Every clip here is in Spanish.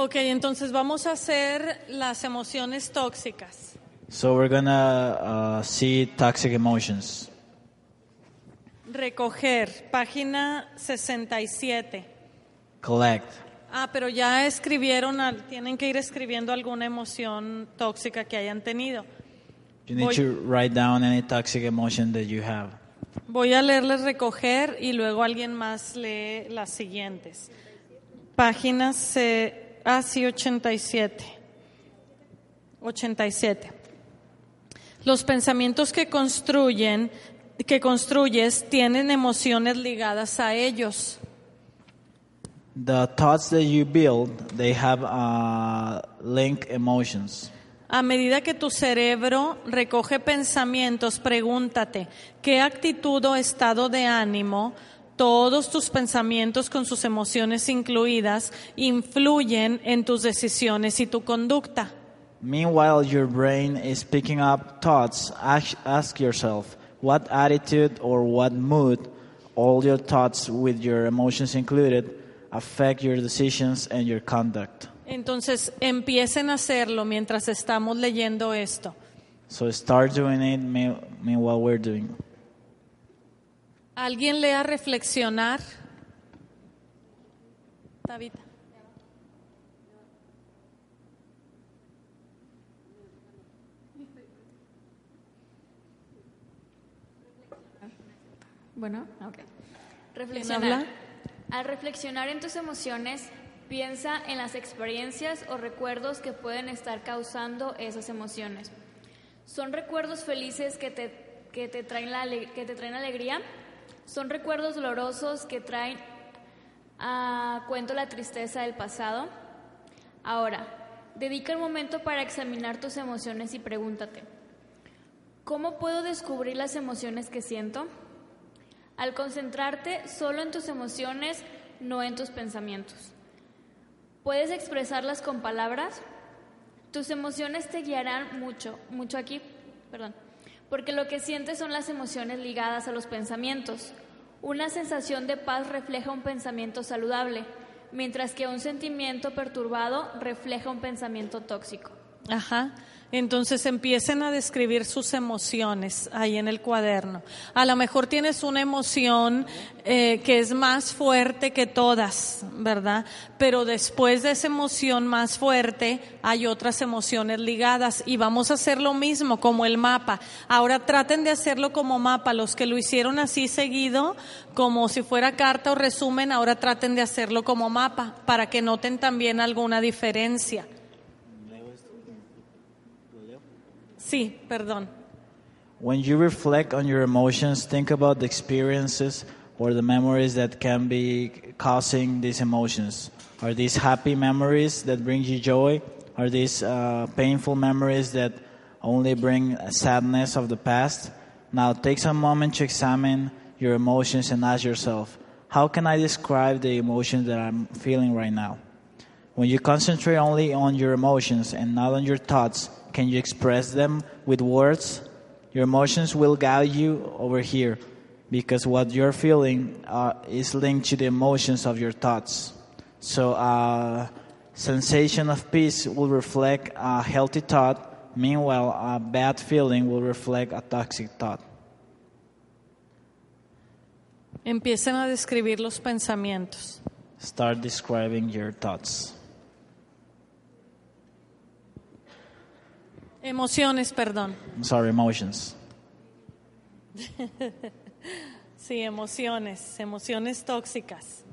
Ok, entonces vamos a hacer las emociones tóxicas. So we're gonna uh, see toxic emotions. Recoger, página 67. Collect. Ah, pero ya escribieron, al- tienen que ir escribiendo alguna emoción tóxica que hayan tenido. You need Voy- to write down any toxic emotion that you have. Voy a leerles recoger y luego alguien más lee las siguientes. Páginas, eh, ah, sí, 87. 87. Los pensamientos que construyen, que construyes, tienen emociones ligadas a ellos. The thoughts that you build, they have uh, link emotions. A medida que tu cerebro recoge pensamientos, pregúntate, ¿qué actitud o estado de ánimo, todos tus pensamientos con sus emociones incluidas, influyen en tus decisiones y tu conducta? Meanwhile, your brain is picking up thoughts. Ask, ask yourself, what attitude or what mood, all your thoughts with your emotions included, affect your decisions and your conduct. Entonces, empiecen a hacerlo mientras estamos leyendo esto. So start doing it me- meanwhile we're doing. ¿Alguien lea reflexionar? Tabita. Bueno, ok. ¿Quién Reflexionar. habla? Al reflexionar en tus emociones, piensa en las experiencias o recuerdos que pueden estar causando esas emociones. ¿Son recuerdos felices que te, que te, traen, la, que te traen alegría? ¿Son recuerdos dolorosos que traen a cuento la tristeza del pasado? Ahora, dedica un momento para examinar tus emociones y pregúntate, ¿cómo puedo descubrir las emociones que siento? Al concentrarte solo en tus emociones, no en tus pensamientos. ¿Puedes expresarlas con palabras? Tus emociones te guiarán mucho, mucho aquí, perdón, porque lo que sientes son las emociones ligadas a los pensamientos. Una sensación de paz refleja un pensamiento saludable, mientras que un sentimiento perturbado refleja un pensamiento tóxico. Ajá. Entonces empiecen a describir sus emociones ahí en el cuaderno. A lo mejor tienes una emoción eh, que es más fuerte que todas, ¿verdad? Pero después de esa emoción más fuerte hay otras emociones ligadas y vamos a hacer lo mismo como el mapa. Ahora traten de hacerlo como mapa. Los que lo hicieron así seguido, como si fuera carta o resumen, ahora traten de hacerlo como mapa para que noten también alguna diferencia. Sí, perdón. When you reflect on your emotions, think about the experiences or the memories that can be causing these emotions. Are these happy memories that bring you joy? Are these uh, painful memories that only bring sadness of the past? Now take some moment to examine your emotions and ask yourself, how can I describe the emotions that I'm feeling right now? When you concentrate only on your emotions and not on your thoughts, can you express them with words? Your emotions will guide you over here because what you're feeling uh, is linked to the emotions of your thoughts. So, uh, sensation of peace will reflect a healthy thought, meanwhile, a bad feeling will reflect a toxic thought. Empiecen a describir los pensamientos. Start describing your thoughts. Emociones, perdón. I'm sorry, emotions. Sí, emociones, emociones tóxicas.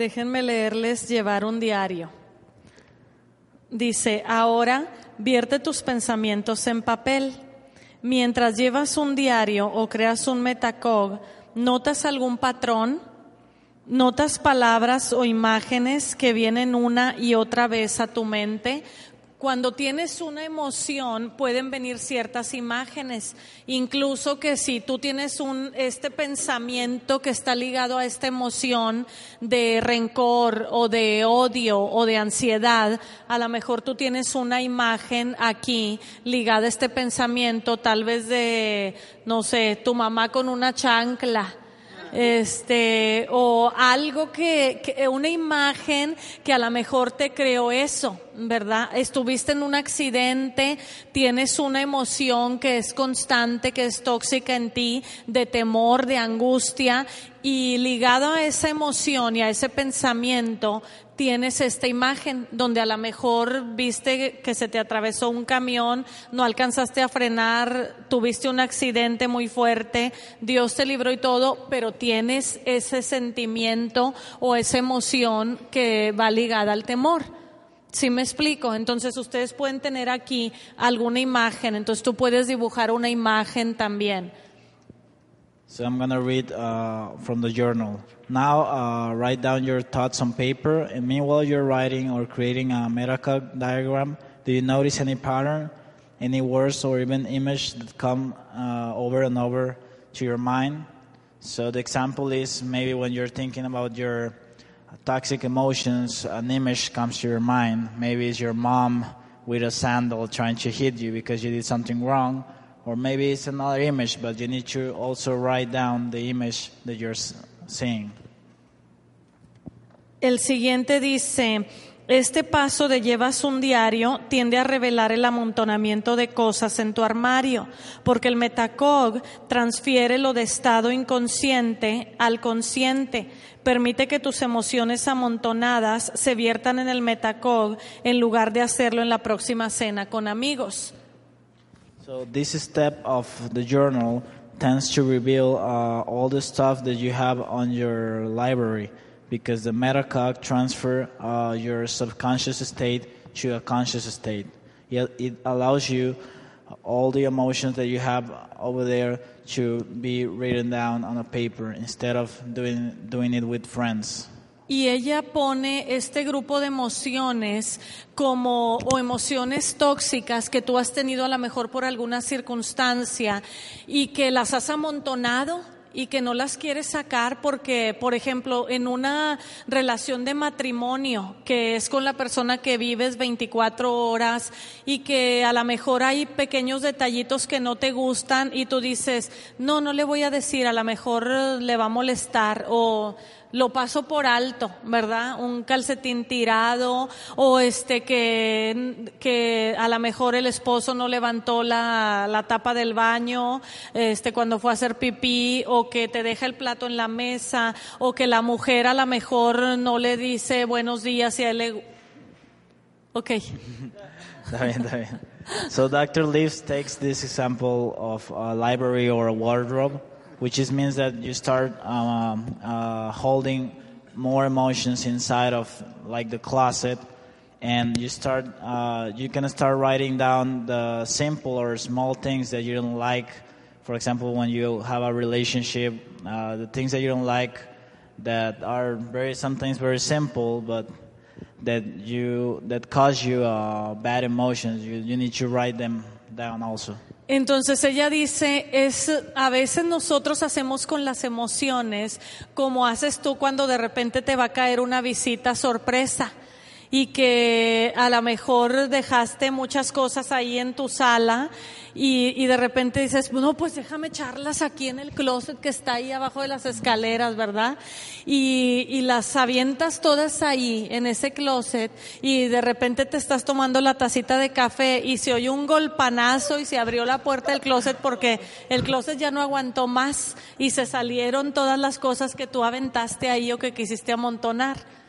Déjenme leerles llevar un diario. Dice, ahora vierte tus pensamientos en papel. Mientras llevas un diario o creas un metacog, ¿notas algún patrón? ¿Notas palabras o imágenes que vienen una y otra vez a tu mente? Cuando tienes una emoción pueden venir ciertas imágenes, incluso que si tú tienes un este pensamiento que está ligado a esta emoción de rencor o de odio o de ansiedad, a lo mejor tú tienes una imagen aquí ligada a este pensamiento, tal vez de no sé, tu mamá con una chancla este, o algo que, que, una imagen que a lo mejor te creó eso, ¿verdad? Estuviste en un accidente, tienes una emoción que es constante, que es tóxica en ti, de temor, de angustia, y ligado a esa emoción y a ese pensamiento, tienes esta imagen donde a lo mejor viste que se te atravesó un camión, no alcanzaste a frenar, tuviste un accidente muy fuerte, Dios te libró y todo, pero tienes ese sentimiento o esa emoción que va ligada al temor. ¿Sí me explico? Entonces ustedes pueden tener aquí alguna imagen, entonces tú puedes dibujar una imagen también. So I'm going to read uh, from the journal. Now, uh, write down your thoughts on paper, and meanwhile you're writing or creating a metacog diagram, do you notice any pattern, any words or even image that come uh, over and over to your mind? So the example is maybe when you're thinking about your toxic emotions, an image comes to your mind. Maybe it's your mom with a sandal trying to hit you because you did something wrong or maybe it's another image, but you need to also write down the image that you're seeing. El siguiente dice, este paso de llevas un diario tiende a revelar el amontonamiento de cosas en tu armario, porque el metacog transfiere lo de estado inconsciente al consciente, permite que tus emociones amontonadas se viertan en el metacog en lugar de hacerlo en la próxima cena con amigos. So this step of the journal tends to reveal uh, all the stuff that you have on your library because the metacog transfer uh, your subconscious state to a conscious state. It, it allows you all the emotions that you have over there to be written down on a paper instead of doing, doing it with friends. Y ella pone este grupo de emociones como o emociones tóxicas que tú has tenido a lo mejor por alguna circunstancia y que las has amontonado y que no las quieres sacar porque, por ejemplo, en una relación de matrimonio que es con la persona que vives 24 horas y que a lo mejor hay pequeños detallitos que no te gustan y tú dices, no, no le voy a decir, a lo mejor le va a molestar o lo paso por alto, ¿verdad? Un calcetín tirado o este que, que a lo mejor el esposo no levantó la, la tapa del baño este cuando fue a hacer pipí o que te deja el plato en la mesa o que la mujer a lo mejor no le dice buenos días y a él le... Ok. Está bien, está bien. So Dr. Leaves takes this example of a library or a wardrobe which just means that you start um, uh, holding more emotions inside of like the closet and you start uh, you can start writing down the simple or small things that you don't like. For example when you have a relationship uh, the things that you don't like that are very sometimes very simple but that you that cause you uh, bad emotions you, you need to write them down also Entonces ella dice, es a veces nosotros hacemos con las emociones como haces tú cuando de repente te va a caer una visita sorpresa y que a lo mejor dejaste muchas cosas ahí en tu sala y, y, de repente dices, no, pues déjame echarlas aquí en el closet que está ahí abajo de las escaleras, ¿verdad? Y, y las avientas todas ahí en ese closet y de repente te estás tomando la tacita de café y se oyó un golpanazo y se abrió la puerta del closet porque el closet ya no aguantó más y se salieron todas las cosas que tú aventaste ahí o que quisiste amontonar.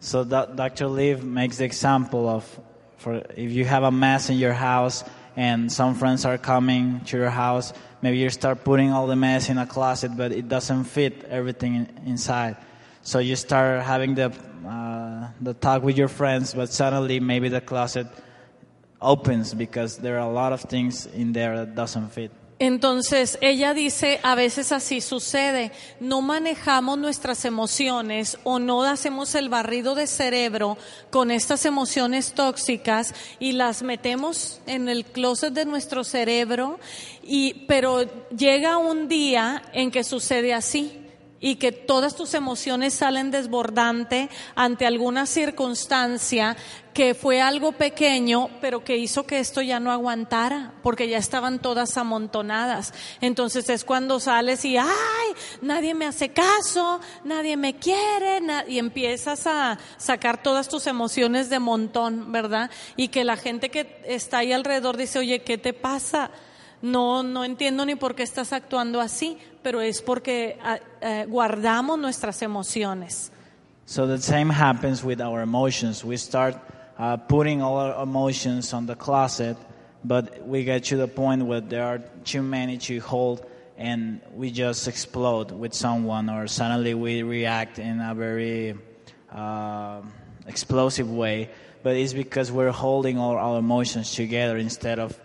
So Dr. Liv makes the example of, for if you have a mess in your house and some friends are coming to your house, maybe you start putting all the mess in a closet, but it doesn't fit everything inside. So you start having the uh, the talk with your friends, but suddenly maybe the closet opens because there are a lot of things in there that doesn't fit. Entonces, ella dice, a veces así sucede, no manejamos nuestras emociones o no hacemos el barrido de cerebro con estas emociones tóxicas y las metemos en el closet de nuestro cerebro, y, pero llega un día en que sucede así y que todas tus emociones salen desbordante ante alguna circunstancia que fue algo pequeño, pero que hizo que esto ya no aguantara, porque ya estaban todas amontonadas. Entonces es cuando sales y, ay, nadie me hace caso, nadie me quiere, y empiezas a sacar todas tus emociones de montón, ¿verdad? Y que la gente que está ahí alrededor dice, oye, ¿qué te pasa? No, no entiendo ni por qué estás actuando así, pero es porque uh, guardamos nuestras emociones. So the same happens with our emotions. We start uh, putting all our emotions on the closet, but we get to the point where there are too many to hold and we just explode with someone or suddenly we react in a very uh, explosive way. But it's because we're holding all our emotions together instead of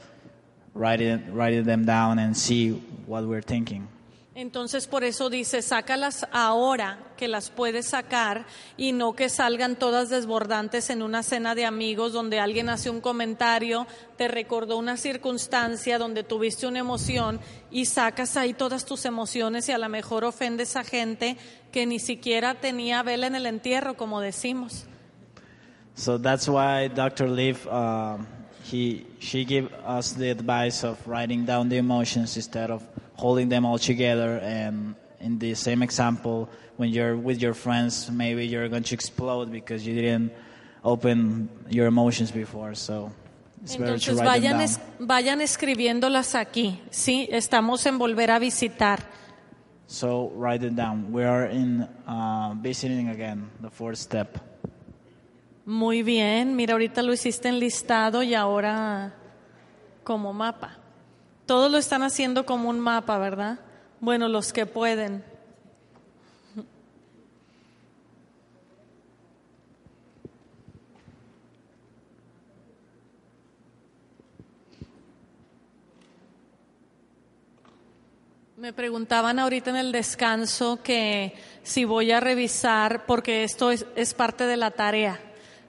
writing them down and see what we're thinking. Entonces por eso dice, sácalas ahora que las puedes sacar y no que salgan todas desbordantes en una cena de amigos donde alguien hace un comentario, te recordó una circunstancia donde tuviste una emoción y sacas ahí todas tus emociones y a lo mejor ofendes a gente que ni siquiera tenía vela en el entierro, como decimos. So that's why Dr. Leaf uh, he she gave us the advice of writing down the emotions instead of holding them all together and in the same example when you're with your friends maybe you're going to explode because you didn't open your emotions before so it's better to Entonces write them vayan, down. es- vayan escribiéndolas aquí, ¿sí? Estamos en volver a visitar. so write it down we are in uh, visiting again the fourth step Muy bien, mira, ahorita lo hiciste en listado y ahora como mapa. Todos lo están haciendo como un mapa, ¿verdad? Bueno, los que pueden. Me preguntaban ahorita en el descanso que si voy a revisar, porque esto es, es parte de la tarea.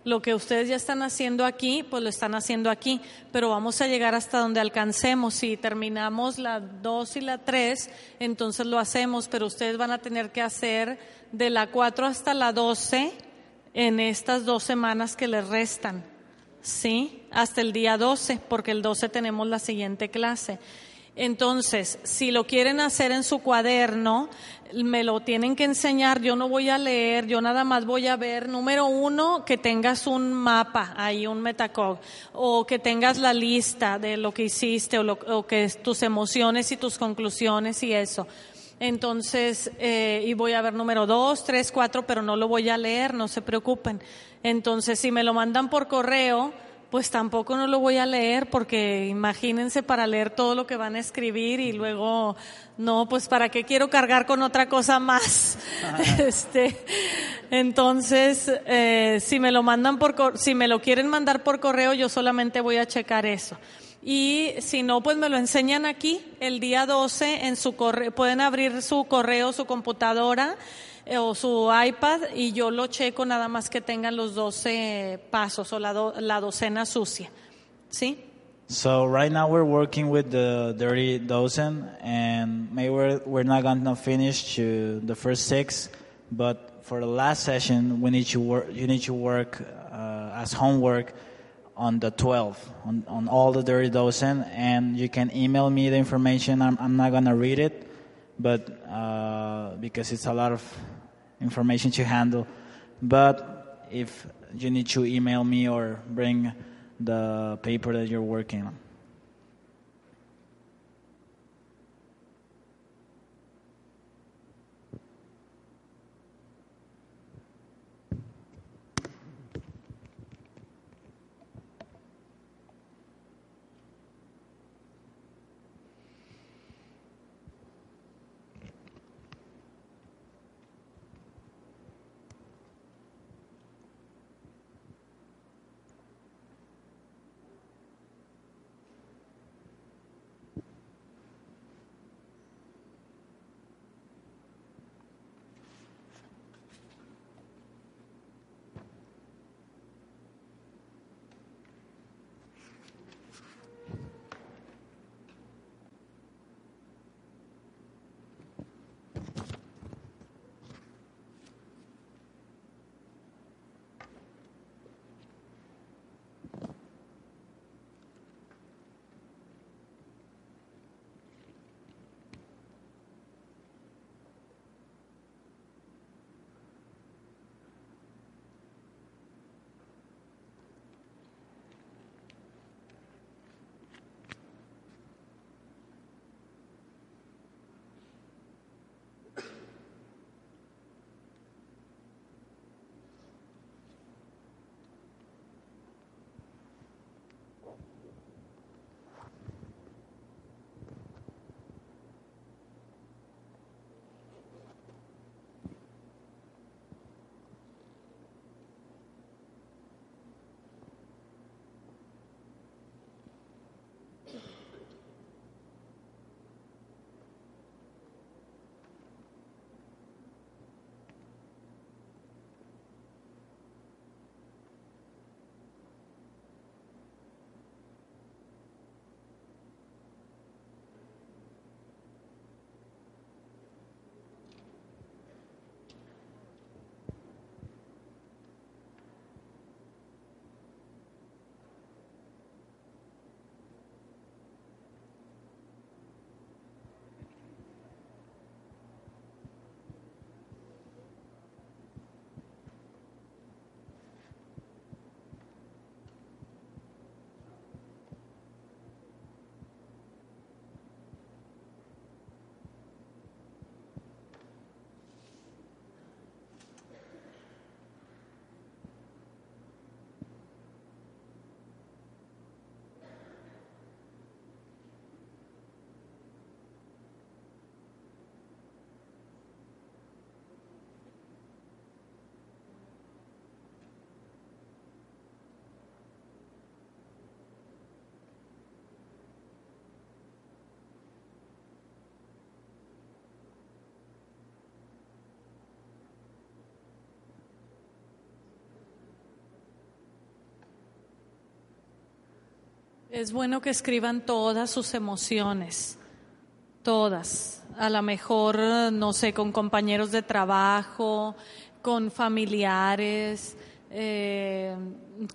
Lo que ustedes ya están haciendo aquí, pues lo están haciendo aquí, pero vamos a llegar hasta donde alcancemos. Si terminamos la 2 y la 3, entonces lo hacemos, pero ustedes van a tener que hacer de la 4 hasta la 12 en estas dos semanas que les restan. Sí, hasta el día 12, porque el 12 tenemos la siguiente clase. Entonces, si lo quieren hacer en su cuaderno, me lo tienen que enseñar. Yo no voy a leer, yo nada más voy a ver, número uno, que tengas un mapa, ahí un metacog, o que tengas la lista de lo que hiciste, o, lo, que es tus emociones y tus conclusiones y eso. Entonces, eh, y voy a ver número dos, tres, cuatro, pero no lo voy a leer, no se preocupen. Entonces, si me lo mandan por correo, pues tampoco no lo voy a leer porque imagínense para leer todo lo que van a escribir y luego, no, pues para qué quiero cargar con otra cosa más. este, entonces, eh, si me lo mandan por, si me lo quieren mandar por correo, yo solamente voy a checar eso. Y si no, pues me lo enseñan aquí el día 12 en su correo. Pueden abrir su correo, su computadora o su iPad y yo lo checo nada más que tengan los 12 pasos o la, do- la docena sucia. ¿Sí? So right now we're working with the dirty dozen, and maybe we're, we're not gonna finish to the first six, but for the last session we need to work. You need to work uh, as homework on the 12 on, on all the dirty dozen, and you can email me the information. I'm, I'm not gonna read it, but uh, because it's a lot of information to handle. But if you need to email me or bring the paper that you're working on. Es bueno que escriban todas sus emociones, todas. A lo mejor, no sé, con compañeros de trabajo, con familiares, eh,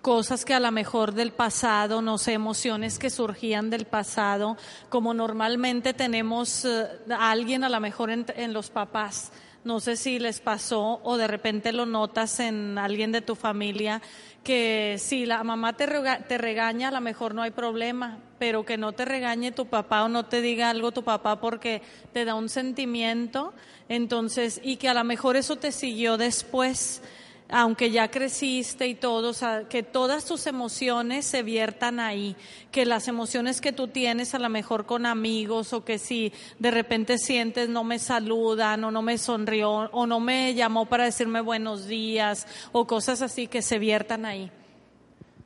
cosas que a lo mejor del pasado, no sé, emociones que surgían del pasado, como normalmente tenemos eh, a alguien a lo mejor en, en los papás. No sé si les pasó o de repente lo notas en alguien de tu familia que si la mamá te, te regaña, a lo mejor no hay problema, pero que no te regañe tu papá o no te diga algo tu papá porque te da un sentimiento, entonces, y que a lo mejor eso te siguió después aunque ya creciste y todo, o sea, que todas tus emociones se viertan ahí, que las emociones que tú tienes a lo mejor con amigos o que si de repente sientes no me saludan o no me sonrió o no me llamó para decirme buenos días o cosas así que se viertan ahí.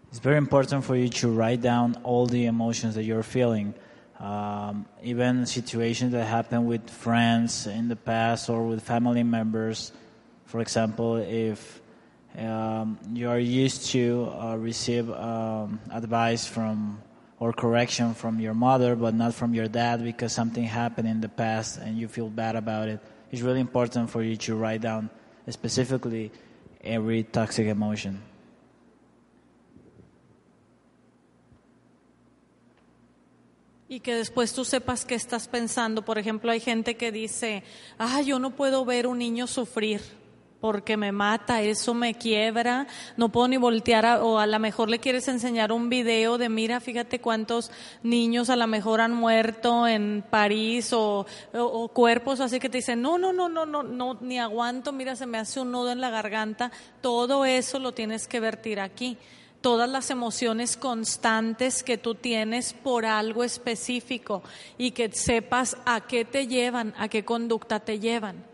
It's very important for you to write down all the emotions that you're feeling, um, even situations that happen with friends in the past or with family members. For example, if um, you are used to uh, receive um, advice from or correction from your mother, but not from your dad because something happened in the past and you feel bad about it, it's really important for you to write down specifically every toxic emotion. Y que después tú sepas qué estás pensando. Por ejemplo, hay gente que dice, ah, yo no puedo ver un niño sufrir porque me mata, eso me quiebra, no puedo ni voltear, a- o a lo mejor le quieres enseñar un video de, mira, fíjate cuántos niños a lo mejor han muerto en París o, o- o cuerpos así que te dicen, no, no, no, no, no, no, ni aguanto, mira, se me hace un nudo en la garganta, todo eso lo tienes que vertir aquí. Todas las emociones constantes que tú tienes por algo específico y que sepas a qué te llevan, a qué conducta te llevan.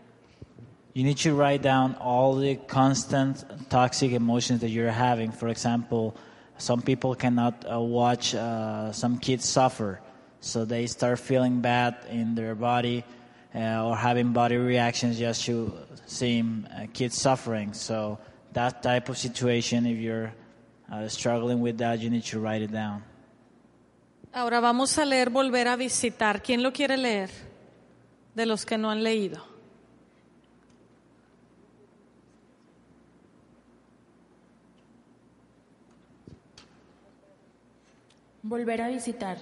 You need to write down all the constant toxic emotions that you're having. For example, some people cannot uh, watch uh, some kids suffer, so they start feeling bad in their body uh, or having body reactions just to seeing uh, kids suffering. So that type of situation, if you're uh, struggling with that, you need to write it down. Ahora vamos a leer Volver a visitar. ¿Quién lo quiere leer? De los que no han leído. Volver a visitar.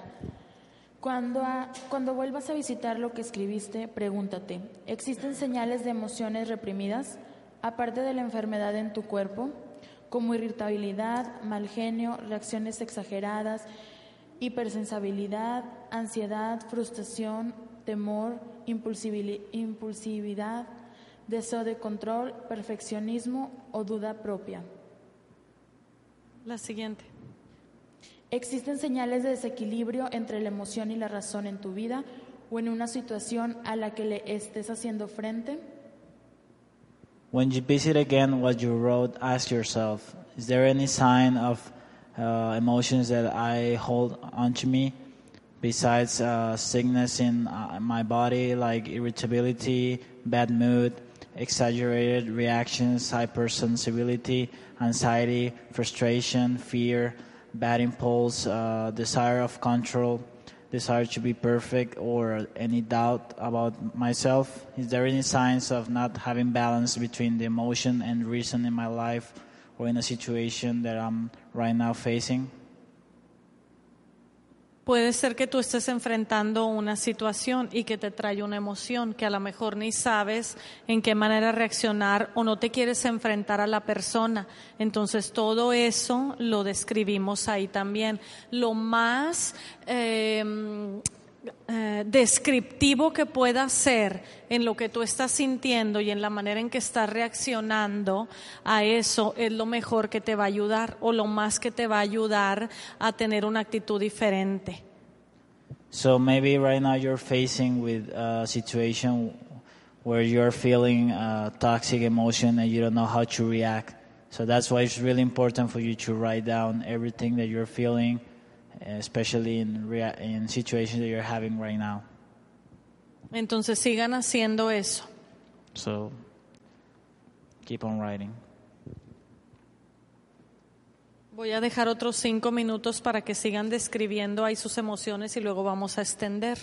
Cuando, a- cuando vuelvas a visitar lo que escribiste, pregúntate, ¿existen señales de emociones reprimidas, aparte de la enfermedad en tu cuerpo, como irritabilidad, mal genio, reacciones exageradas, hipersensibilidad, ansiedad, frustración, temor, impulsividad, deseo de control, perfeccionismo o duda propia? La siguiente. ¿Existen señales de desequilibrio entre la emoción y la razón en tu vida o en una situación a la que le estés haciendo frente? When you visit again what you wrote, ask yourself, is there any sign of uh, emotions that I hold onto me besides uh, sickness in uh, my body, like irritability, bad mood, exaggerated reactions, hypersensibility, anxiety, frustration, fear, bad impulse, uh, desire of control, desire to be perfect, or any doubt about myself? Is there any signs of not having balance between the emotion and reason in my life or in a situation that I'm right now facing? Puede ser que tú estés enfrentando una situación y que te trae una emoción que a lo mejor ni sabes en qué manera reaccionar o no te quieres enfrentar a la persona. Entonces todo eso lo describimos ahí también. Lo más eh, eh, descriptivo que pueda ser en lo que tú estás sintiendo y en la manera en que estás reaccionando a eso es lo mejor que te va a ayudar o lo más que te va a ayudar a tener una actitud diferente. So maybe right now you're facing with a situation where you're feeling a toxic emotion and you don't know how to react. So that's why it's really important for you to write down everything that you're feeling, especially in rea- in situations that you're having right now. Entonces sigan haciendo eso. So keep on writing. Voy a dejar otros cinco minutos para que sigan describiendo ahí sus emociones y luego vamos a extender.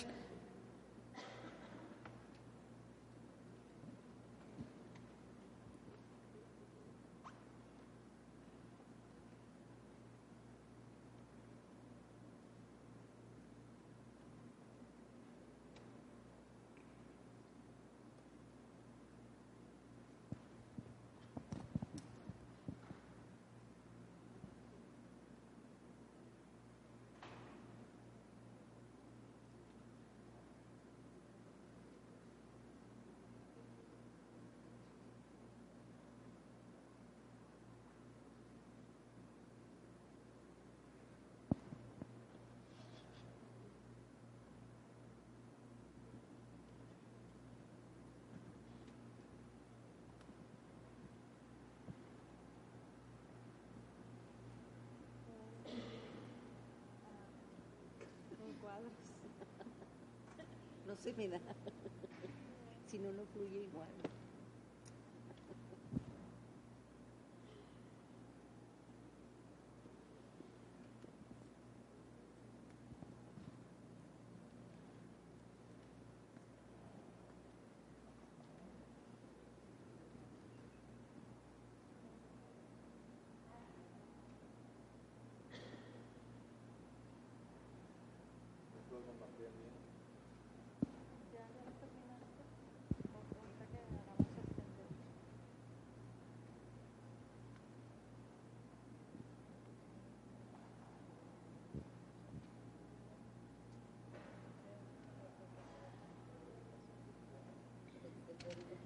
No se me da. Si no, no fluye igual. Oye,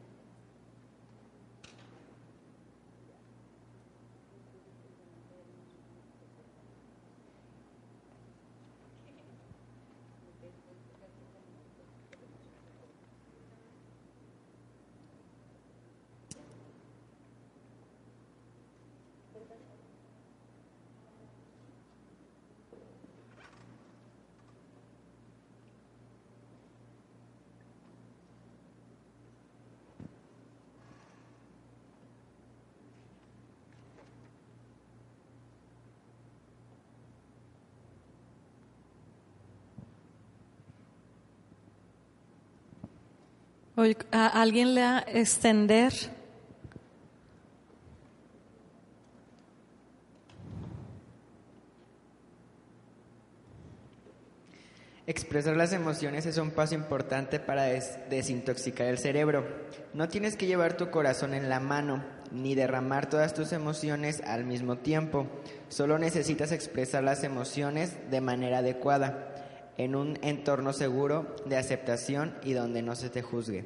¿a ¿Alguien le a extender? Expresar las emociones es un paso importante para des- desintoxicar el cerebro. No tienes que llevar tu corazón en la mano, ni derramar todas tus emociones al mismo tiempo. Solo necesitas expresar las emociones de manera adecuada, en un entorno seguro de aceptación y donde no se te juzgue.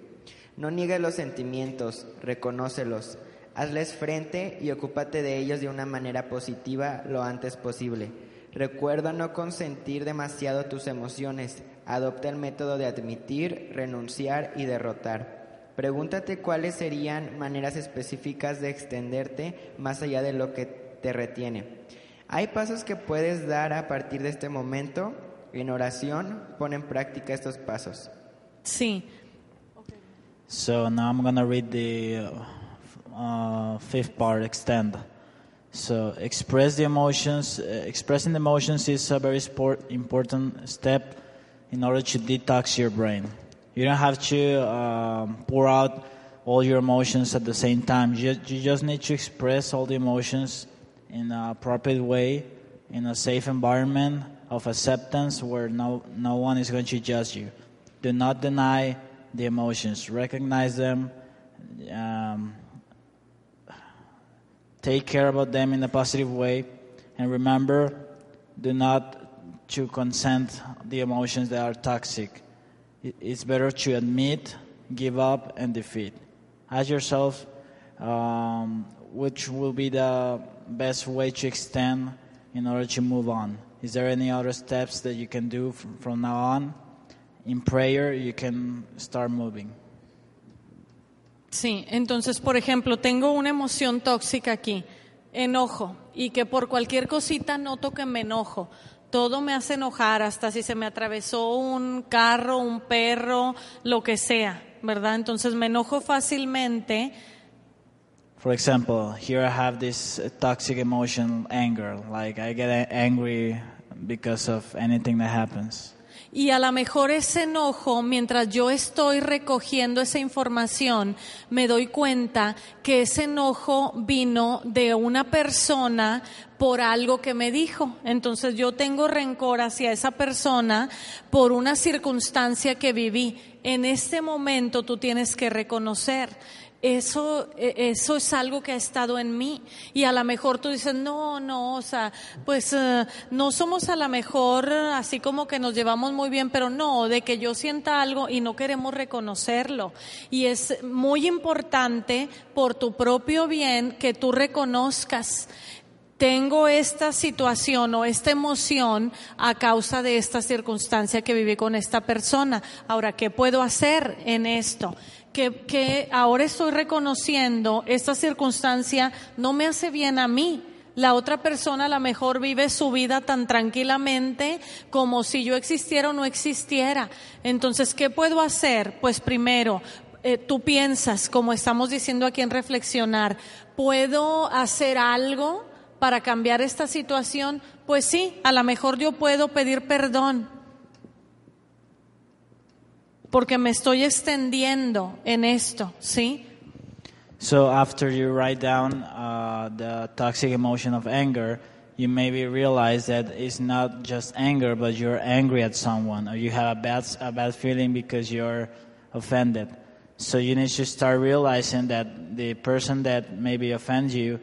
No niegues los sentimientos, reconócelos, hazles frente y ocúpate de ellos de una manera positiva lo antes posible. Recuerda no consentir demasiado tus emociones. Adopta el método de admitir, renunciar y derrotar. Pregúntate cuáles serían maneras específicas de extenderte más allá de lo que te retiene. Hay pasos que puedes dar a partir de este momento. En oración, pon en práctica estos pasos. Sí. So now I'm gonna read the uh, uh, fifth part, extend. So express the emotions. Uh, expressing the emotions is a very sport, important step in order to detox your brain. You don't have to um, pour out all your emotions at the same time. You, you just need to express all the emotions in a appropriate way, in a safe environment of acceptance where no, no one is going to judge you. Do not deny the emotions. Recognize them. Um, take care about them in a positive way. And remember, do not to consent the emotions that are toxic. It's better to admit, give up, and defeat. Ask yourself um, which will be the best way to extend in order to move on. Is there any other steps that you can do from, now on? In prayer, you can start moving. Sí, entonces, por ejemplo, tengo una emoción tóxica aquí, enojo, y que por cualquier cosita noto que me enojo. Todo me hace enojar, hasta si se me atravesó un carro, un perro, lo que sea, ¿verdad? Entonces me enojo fácilmente. For example, here I have this toxic emotion, anger. Like I get angry because of anything that happens. Y a lo mejor ese enojo, mientras yo estoy recogiendo esa información, me doy cuenta que ese enojo vino de una persona por algo que me dijo. Entonces yo tengo rencor hacia esa persona por una circunstancia que viví. En este momento tú tienes que reconocer. Eso, eh, eso es algo que ha estado en mí. Y a lo mejor tú dices, no, no, o sea, pues eh, no somos a lo mejor eh, así como que nos llevamos muy bien, pero no, de que yo sienta algo y no queremos reconocerlo. Y es muy importante por tu propio bien que tú reconozcas tengo esta situación o esta emoción a causa de esta circunstancia que viví con esta persona. Ahora, ¿qué puedo hacer en esto? Que, ahora estoy reconociendo esta circunstancia no me hace bien a mí. La otra persona a lo mejor vive su vida tan tranquilamente como si yo existiera o no existiera. Entonces, ¿qué puedo hacer? Pues primero, eh, tú piensas, como estamos diciendo aquí en reflexionar, ¿puedo hacer algo para cambiar esta situación? Pues sí, a lo mejor yo puedo pedir perdón porque me estoy extendiendo en esto, ¿sí? So after you write down uh, the toxic emotion of anger, you maybe realize that it's not just anger, but you're angry at someone, or you have a bad a bad feeling because you're offended. So you need to start realizing that the person that maybe offends you,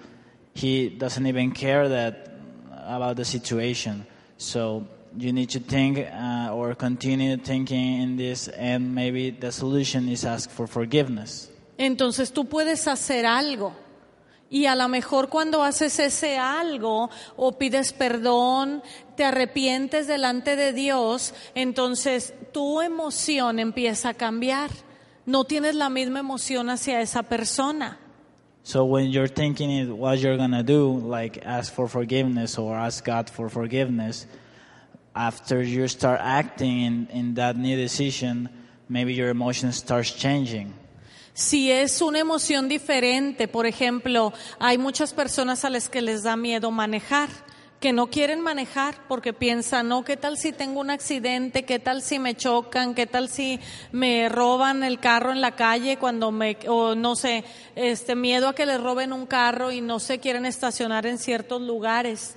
he doesn't even care that about the situation. So you need to think uh, or continue thinking in this, and maybe the solution is ask for forgiveness. Entonces tú puedes hacer algo. Y a lo mejor cuando haces ese algo o pides perdón, te arrepientes delante de Dios, entonces tu emoción empieza a cambiar. No tienes la misma emoción hacia esa persona. So when you're thinking it, what you're gonna do, like ask for forgiveness or ask God for forgiveness, after you start acting in, in that new decision, maybe your emotion starts changing. Si es una emoción diferente, por ejemplo, hay muchas personas a las que les da miedo manejar, que no quieren manejar porque piensan, no, ¿qué tal si tengo un accidente? ¿Qué tal si me chocan? ¿Qué tal si me roban el carro en la calle cuando me, o no sé, este miedo a que les roben un carro y no se quieren estacionar en ciertos lugares?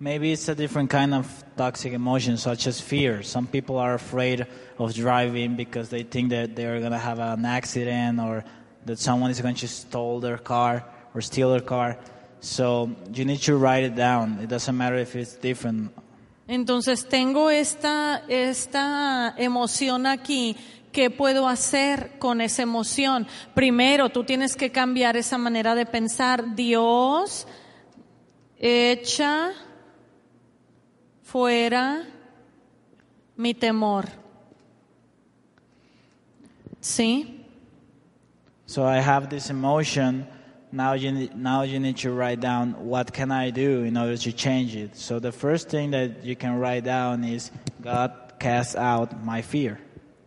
Maybe it's a different kind of toxic emotion, such as fear. Some people are afraid of driving because they think that they're gonna have an accident or that someone is going to steal their car or steal their car. So you need to write it down. It doesn't matter if it's different. Entonces tengo esta, esta emoción aquí. ¿Qué puedo hacer con esa emoción? Primero, tú tienes que cambiar esa manera de pensar. Dios echa fuera mi temor. ¿Sí? So I have this emotion. Now you need, now you need to write down what can I do in order to change it. So the first thing that you can write down is God cast out my fear.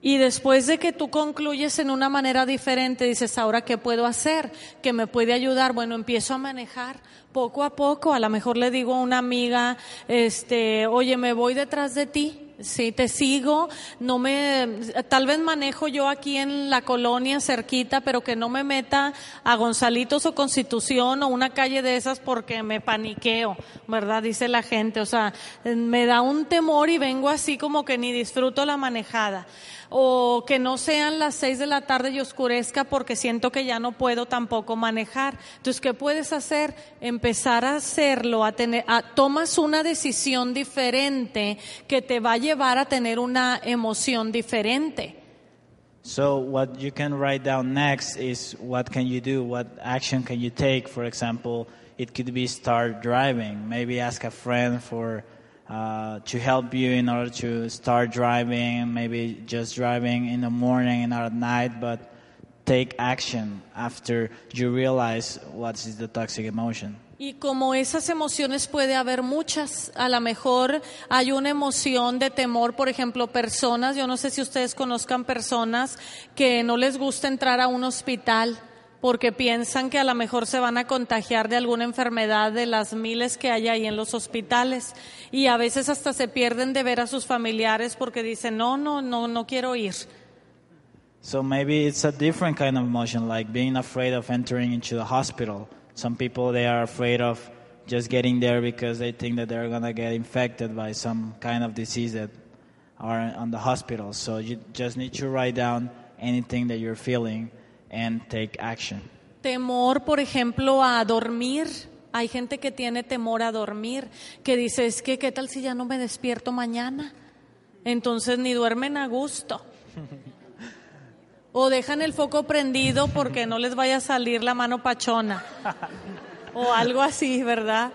Y después de que tú concluyes en una manera diferente, dices, ahora, ¿qué puedo hacer? ¿Qué me puede ayudar? Bueno, empiezo a manejar poco a poco. A lo mejor le digo a una amiga, este, oye, me voy detrás de ti. Sí, te sigo, no me, tal vez manejo yo aquí en la colonia cerquita, pero que no me meta a Gonzalitos o Constitución o una calle de esas porque me paniqueo, ¿verdad? Dice la gente, o sea, me da un temor y vengo así como que ni disfruto la manejada. O que no sean las seis de la tarde y oscurezca porque siento que ya no puedo tampoco manejar. Entonces, ¿qué puedes hacer? Empezar a hacerlo, a tener, a- tomas una decisión diferente que te va a llevar a tener una emoción diferente. So what you can write down next is what can you do? What action can you take? For example, it could be start driving. Maybe ask a friend for uh, to help you in order to start driving. Maybe just driving in the morning and not at night, but take action after you realize what is the toxic emotion. Y como esas emociones puede haber muchas, a lo mejor hay una emoción de temor, por ejemplo, personas, yo no sé si ustedes conozcan personas que no les gusta entrar a un hospital porque piensan que a lo mejor se van a contagiar de alguna enfermedad de las miles que hay ahí en los hospitales y a veces hasta se pierden de ver a sus familiares porque dicen, no, no, no, no quiero ir. So maybe it's a different kind of emotion, like being afraid of entering into the hospital. Some people they are afraid of just getting there because they think that they're gonna get infected by some kind of disease that are on the hospital. So you just need to write down anything that you're feeling and take action. Temor, por ejemplo, a dormir. Hay gente que tiene temor a dormir, que dice, es que, ¿qué tal si ya no me despierto mañana? Entonces ni duermen a gusto. O dejan el foco prendido porque no les vaya a salir la mano pachona. O algo así, ¿verdad?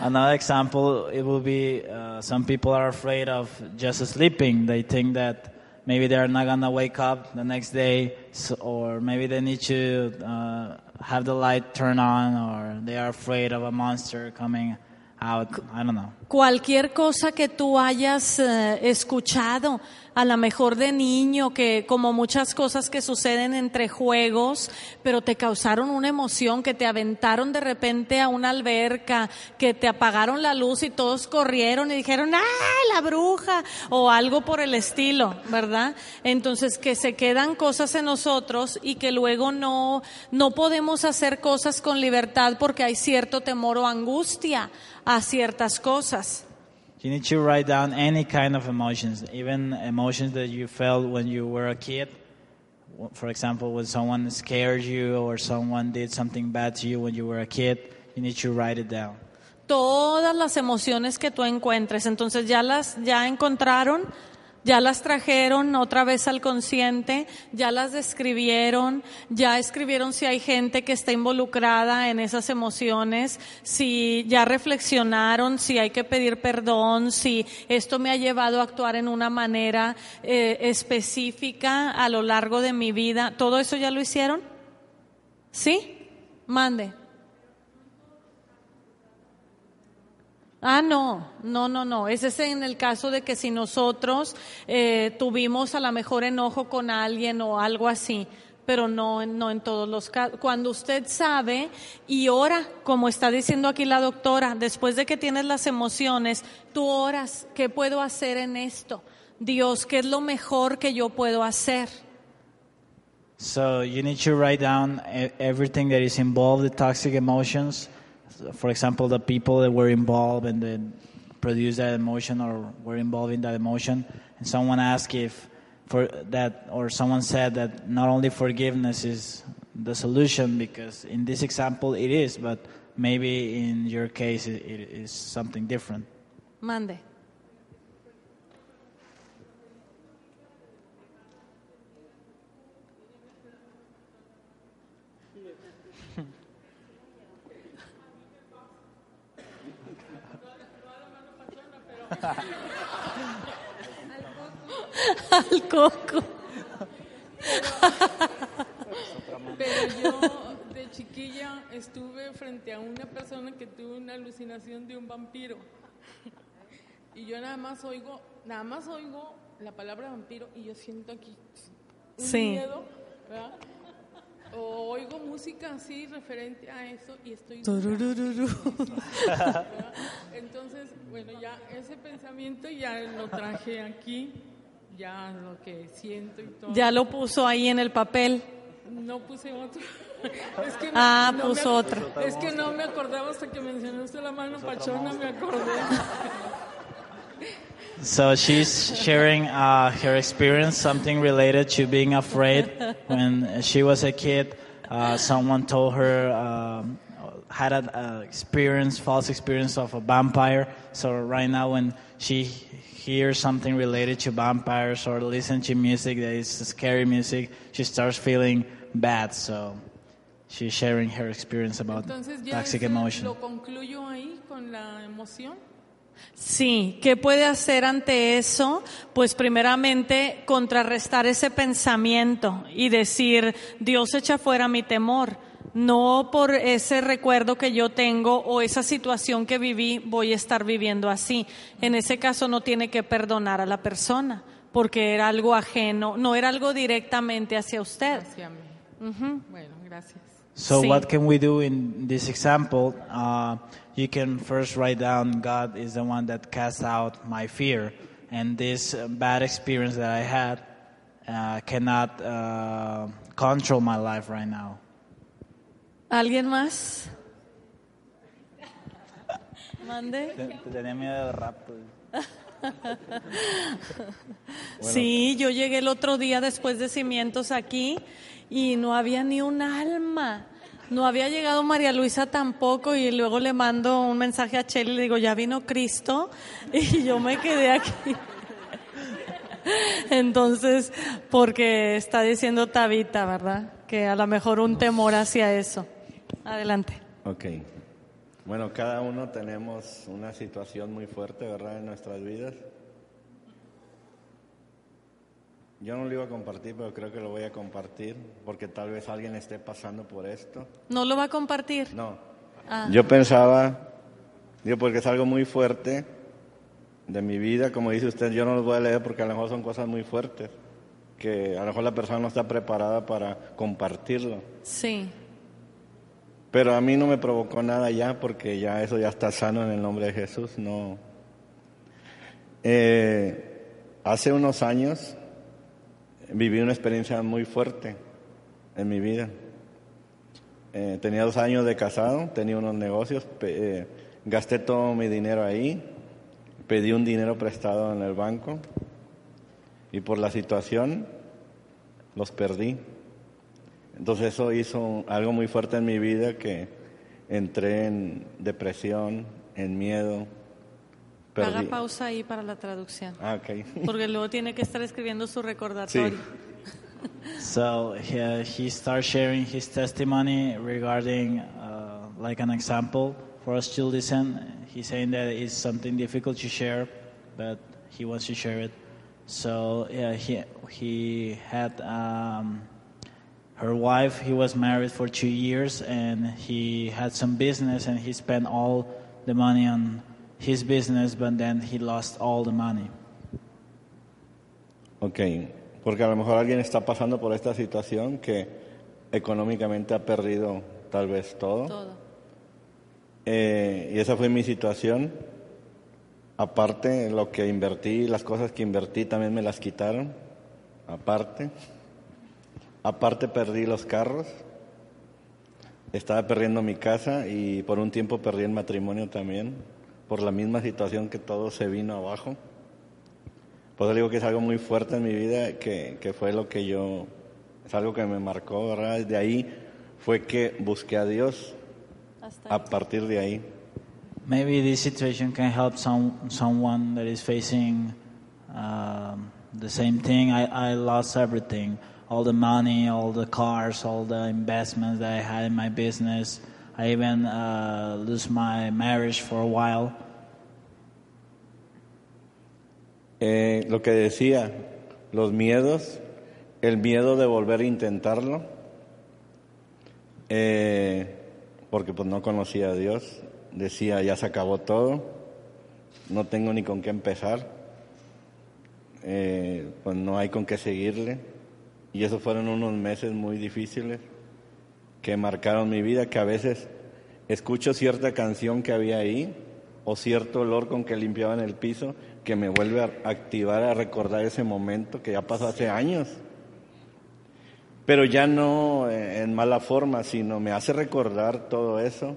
Another example, it will be uh, some people are afraid of just sleeping. They think that maybe they're not gonna wake up the next day, so, or maybe they need to uh, have the light turn on, or they are afraid of a monster coming out. I don't know. Cualquier cosa que tú hayas eh, escuchado, a lo mejor de niño, que como muchas cosas que suceden entre juegos, pero te causaron una emoción, que te aventaron de repente a una alberca, que te apagaron la luz y todos corrieron y dijeron, ¡ah, la bruja! O algo por el estilo, ¿verdad? Entonces, que se quedan cosas en nosotros y que luego no, no podemos hacer cosas con libertad porque hay cierto temor o angustia a ciertas cosas. You need to write down any kind of emotions, even emotions that you felt when you were a kid. For example, when someone scared you or someone did something bad to you when you were a kid, you need to write it down. Todas las emociones que tú encuentres, entonces ya las ya encontraron, ya las trajeron otra vez al consciente, ya las describieron, ya escribieron si hay gente que está involucrada en esas emociones, si ya reflexionaron, si hay que pedir perdón, si esto me ha llevado a actuar en una manera eh, específica a lo largo de mi vida. ¿Todo eso ya lo hicieron? ¿Sí? Mande. Ah, no, no, no, no. Ese es en el caso de que si nosotros eh, tuvimos a lo mejor enojo con alguien o algo así, pero no, no en todos los casos. Cuando usted sabe y ora, como está diciendo aquí la doctora, después de que tienes las emociones, tú oras, ¿qué puedo hacer en esto? Dios, ¿qué es lo mejor que yo puedo hacer? So you need to write down e- everything that is involved, the toxic emotions. For example, the people that were involved and that produced that emotion or were involved in that emotion. And someone asked if for that, or someone said that not only forgiveness is the solution, because in this example it is, but maybe in your case it, it is something different. Mande. Al coco. Pero yo de chiquilla estuve frente a una persona que tuvo una alucinación de un vampiro. Y yo nada más oigo, nada más oigo la palabra vampiro y yo siento aquí un Sí. miedo, ¿verdad? O oigo música así referente a eso y estoy... Entonces, bueno, ya ese pensamiento ya lo traje aquí, ya lo que siento y todo. Ya lo puso ahí en el papel. No puse otro. Es que Ah, me puso ac- otro. Es que no me acordaba hasta que mencionaste la mano pachona, me acordé. So she's sharing uh, her experience, something related to being afraid. When she was a kid, uh, someone told her um, had an uh, experience, false experience of a vampire. So right now, when she hears something related to vampires or listen to music that is scary music, she starts feeling bad. So she's sharing her experience about Entonces toxic emotion. lo concluyo ahí con la emoción. Sí, ¿qué puede hacer ante eso? Pues primeramente contrarrestar ese pensamiento y decir, Dios echa fuera mi temor. No por ese recuerdo que yo tengo o esa situación que viví voy a estar viviendo así. En ese caso no tiene que perdonar a la persona porque era algo ajeno, no era algo directamente hacia usted. Hacia mí. Bueno, gracias. So Sí. what can we do in this example? Uh, you can first write down God is the one that casts out my fear, and this uh, bad experience that I had uh, cannot uh, control my life right now. ¿Alguien más? Mande. Tenía miedo del rapto. Sí, yo llegué el otro día después de cimientos aquí y no había ni un alma. No había llegado María Luisa tampoco y luego le mando un mensaje a Chely y le digo, ya vino Cristo y yo me quedé aquí. Entonces, porque está diciendo Tabita, ¿verdad? Que a lo mejor un temor hacia eso. Adelante. Ok. Bueno, cada uno tenemos una situación muy fuerte, ¿verdad? En nuestras vidas. Yo no lo iba a compartir, pero creo que lo voy a compartir porque tal vez alguien esté pasando por esto. ¿No lo va a compartir? No. Ah. Yo pensaba, digo, porque es algo muy fuerte de mi vida, como dice usted, yo no los voy a leer porque a lo mejor son cosas muy fuertes, que a lo mejor la persona no está preparada para compartirlo. Sí. Pero a mí no me provocó nada ya porque ya eso ya está sano en el nombre de Jesús. No. Eh, hace unos años viví una experiencia muy fuerte en mi vida. Eh, tenía dos años de casado, tenía unos negocios, eh, gasté todo mi dinero ahí, pedí un dinero prestado en el banco y por la situación los perdí. Entonces eso hizo algo muy fuerte en mi vida que entré en depresión, en miedo. Haga pausa ahí para la traducción. Ah, ok. Porque luego tiene que estar escribiendo su recordatorio. Sí. So he, he starts sharing his testimony regarding uh, like an example for us to listen. He's saying that it's something difficult to share, but he wants to share it. So yeah, he he had um, her wife. He was married for two years, and he had some business, and he spent all the money on his business, but then he lost all the money. Ok, porque a lo mejor alguien está pasando por esta situación que económicamente ha perdido tal vez todo. Todo. Eh, y esa fue mi situación. Aparte, lo que invertí, las cosas que invertí también me las quitaron. Aparte. Aparte perdí los carros. Estaba perdiendo mi casa y por un tiempo perdí el matrimonio también. Por la misma situación que todo se vino abajo. Por eso digo que es algo muy fuerte en mi vida, que, que fue lo que yo, es algo que me marcó, ¿verdad? De ahí fue que busqué a Dios. Hasta A partir de ahí. Maybe this situation can help some someone that is facing um, the same thing. I, I lost everything, all the money, all the cars, all the investments that I had in my business. I even uh, lose my marriage for a while. Eh, lo que decía, los miedos, el miedo de volver a intentarlo, eh, porque pues no conocía a Dios, decía ya se acabó todo, no tengo ni con qué empezar, eh, pues no hay con qué seguirle, y esos fueron unos meses muy difíciles que marcaron mi vida, que a veces escucho cierta canción que había ahí o cierto olor con que limpiaban el piso que me vuelve a activar, a recordar ese momento que ya pasó hace años. Pero ya no eh, en mala forma, sino me hace recordar todo eso,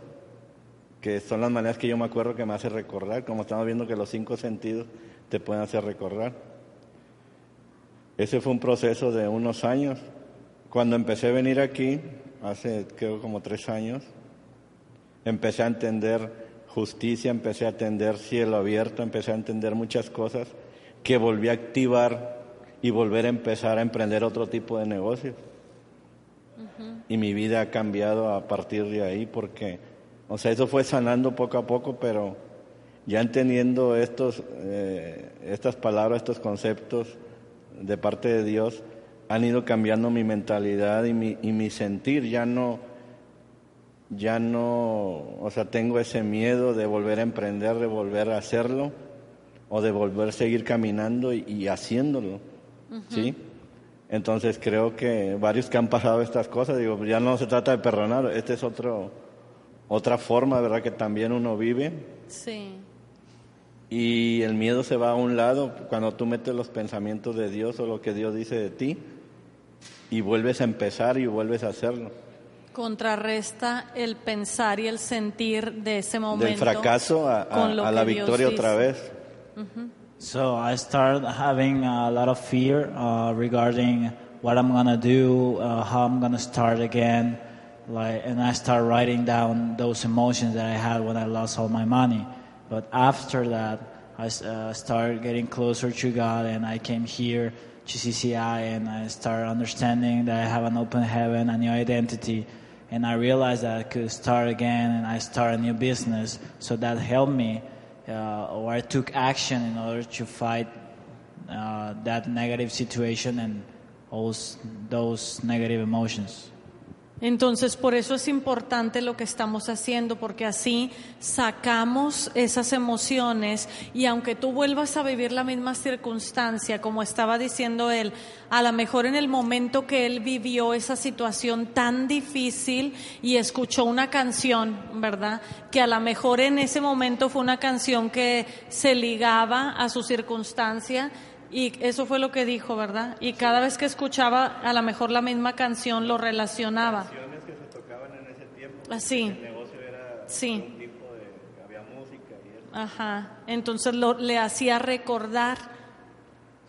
que son las maneras que yo me acuerdo que me hace recordar, como estamos viendo que los cinco sentidos te pueden hacer recordar. Ese fue un proceso de unos años. Cuando empecé a venir aquí, hace creo como tres años, empecé a entender justicia, empecé a entender cielo abierto, empecé a entender muchas cosas que volví a activar y volver a empezar a emprender otro tipo de negocios. Y mi vida ha cambiado a partir de ahí porque, o sea, eso fue sanando poco a poco, pero ya entendiendo estos, eh, estas palabras, estos conceptos de parte de Dios, han ido cambiando mi mentalidad y mi, y mi sentir. Ya no, ya no, o sea, tengo ese miedo de volver a emprender, de volver a hacerlo, o de volver a seguir caminando y, y haciéndolo, ¿sí? Entonces creo que varios que han pasado estas cosas, digo, ya no se trata de perdonar, esta es otro, otra forma, ¿verdad? Que también uno vive Sí. y el miedo se va a un lado cuando tú metes los pensamientos de Dios o lo que Dios dice de ti y vuelves a empezar y vuelves a hacerlo. Contrarresta el pensar y el sentir de ese momento. Del fracaso a, a- con lo a la que Dios victoria otra vez. So I started having a lot of fear uh, regarding what I'm gonna do, uh, how I'm gonna start again, like, and I start writing down those emotions that I had when I lost all my money. But after that, I s- uh, started getting closer to God, and I came here to CCI, and I started understanding that I have an open heaven, a new identity, and I realized that I could start again, and I start a new business. So that helped me uh, or I took action in order to fight uh, that negative situation and those, those negative emotions. Entonces, por eso es importante lo que estamos haciendo, porque así sacamos esas emociones y aunque tú vuelvas a vivir la misma circunstancia, como estaba diciendo él, a lo mejor en el momento que él vivió esa situación tan difícil y escuchó una canción, ¿verdad? Que a lo mejor en ese momento fue una canción que se ligaba a su circunstancia y eso fue lo que dijo, ¿verdad? Y cada vez que escuchaba a lo mejor la misma canción lo relacionaba. Canciones que se tocaban en ese tiempo. Así. El negocio era Sí. un tipo de, había música y eso. Ajá. Entonces lo, le hacía recordar.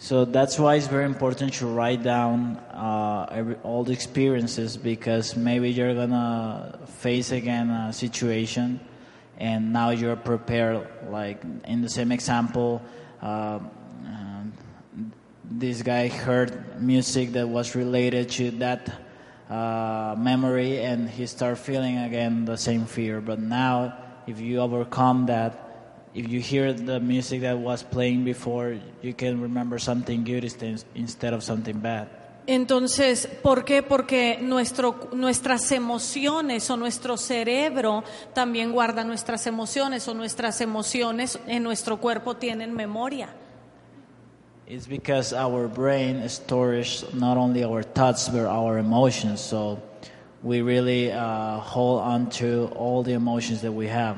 So that's why it's very important to write down uh, every, all the experiences because maybe you're gonna face again a situation and now you're prepared. Like in the same example, uh, this guy heard music that was related to that uh, memory and he started feeling again the same fear. But now, if you overcome that, if you hear the music that was playing before, you can remember something good instead of something bad. Entonces, ¿por qué? Porque nuestro, nuestras emociones o nuestro cerebro también guarda nuestras emociones o nuestras emociones en nuestro cuerpo tienen memoria. It's because our brain stores not only our thoughts but our emotions. So we really uh, hold on to all the emotions that we have.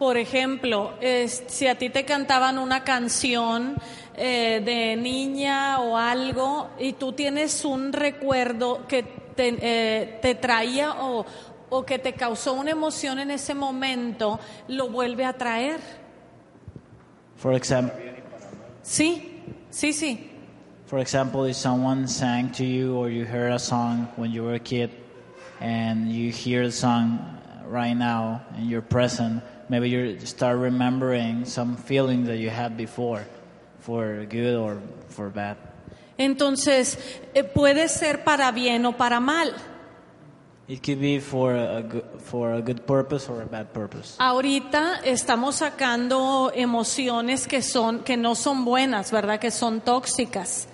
Por ejemplo, es- si a ti te cantaban una canción eh, de niña o algo y tú tienes un recuerdo que te, eh, te traía o, o que te causó una emoción en ese momento, lo vuelve a traer. For example, Sí, sí, sí. for example, if someone sang to you or you heard a song when you were a kid and you hear the song right now and you're present, maybe you start remembering some feelings that you had before, for good or for bad. Entonces, eh, puede ser para bien o para mal. It could be for a good, for a good purpose or a bad purpose. Ahorita estamos sacando emociones que son que no son buenas, ¿verdad? Que son tóxicas.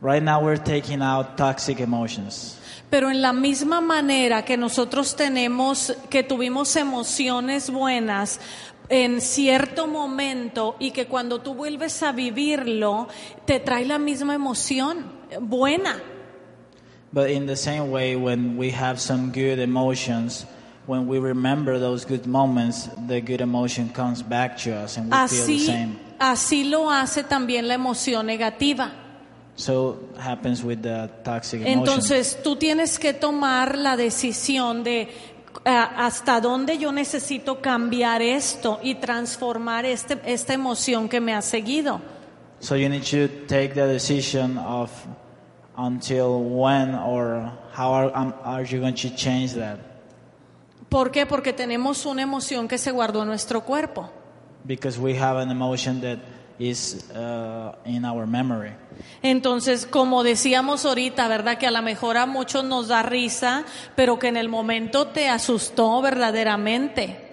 Right now, we're taking out toxic emotions. Pero en la misma manera que nosotros tenemos, que tuvimos emociones buenas en cierto momento y que cuando tú vuelves a vivirlo, te trae la misma emoción buena. But in the same way, when we have some good emotions, when we remember those good moments, the good emotion comes back to us and we feel the same. así lo hace también la emoción negativa. So happens with the toxic emotion. Entonces tú tienes que tomar la decisión de ah, hasta dónde yo necesito cambiar esto y transformar este, esta emoción que me ha seguido. So you need to take the decision of until when or how are, um, are you going to change that? ¿Por qué? Porque tenemos una emoción que se guardó en nuestro cuerpo. Because we have an emotion that is uh, in our memory. Entonces, como decíamos ahorita, ¿verdad? Que a lo mejor a muchos nos da risa, pero que en el momento te asustó verdaderamente.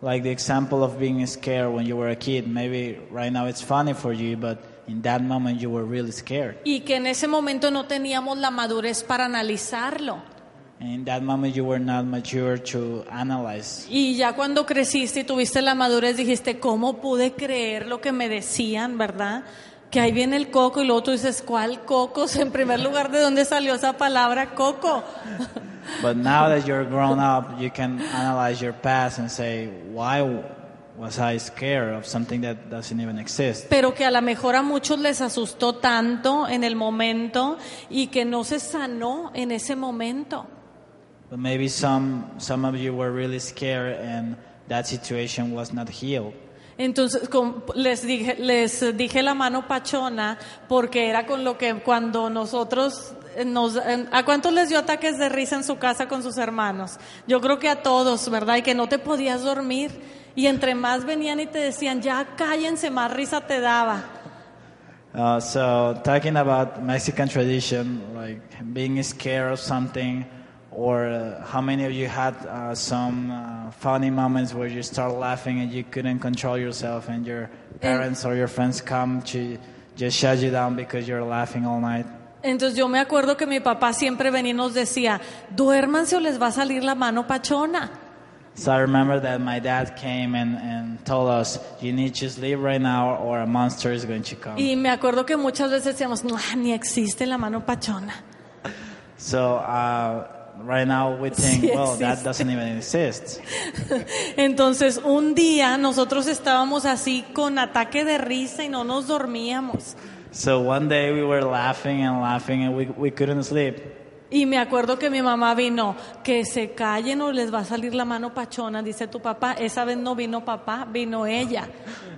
Like the example of being scared when you were a kid. Maybe right now it's funny for you, but in that moment you were really scared. Y que en ese momento no teníamos la madurez para analizarlo. And in that moment you were not mature to analyze. Y ya cuando creciste y tuviste la madurez dijiste, ¿cómo pude creer lo que me decían, verdad? que ahí viene el coco y luego tú dices, ¿cuál coco? En primer lugar, ¿de dónde salió esa palabra coco? But now that you're grown up, you can analyze your past and say, why was I scared of something that doesn't even exist? Pero que a lo mejor a muchos les asustó tanto en el momento y que no se sanó en ese momento. But maybe some, some of you were really scared and that situation was not healed. Entonces con- les dije, les dije la mano pachona porque era con lo que cuando nosotros nos, ¿a cuántos les dio ataques de risa en su casa con sus hermanos? Yo creo que a todos, ¿verdad? Y que no te podías dormir y entre más venían y te decían, ya cállense, más risa te daba. Uh, so talking about Mexican tradition, like being scared of something, or uh, how many of you had uh, some uh, funny moments where you start laughing and you couldn't control yourself, and your parents or your friends come to just shut you down because you're laughing all night? Entonces yo me acuerdo que mi papá siempre venía y nos decía, duérmanse o les va a salir la mano pachona. So I remember that my dad came and, and told us, "You need to sleep right now, or a monster is going to come." Y me acuerdo que muchas veces decíamos, no, ni existe la mano pachona. So uh, right now we think, Sí well, that doesn't even exist. Entonces un día nosotros estábamos así con ataque de risa y no nos dormíamos. So one day we were laughing and laughing and we, we couldn't sleep. Y me acuerdo que mi mamá vino, que se callen o les va a salir la mano pachona, dice tu papá. Esa vez no vino papá, vino ella.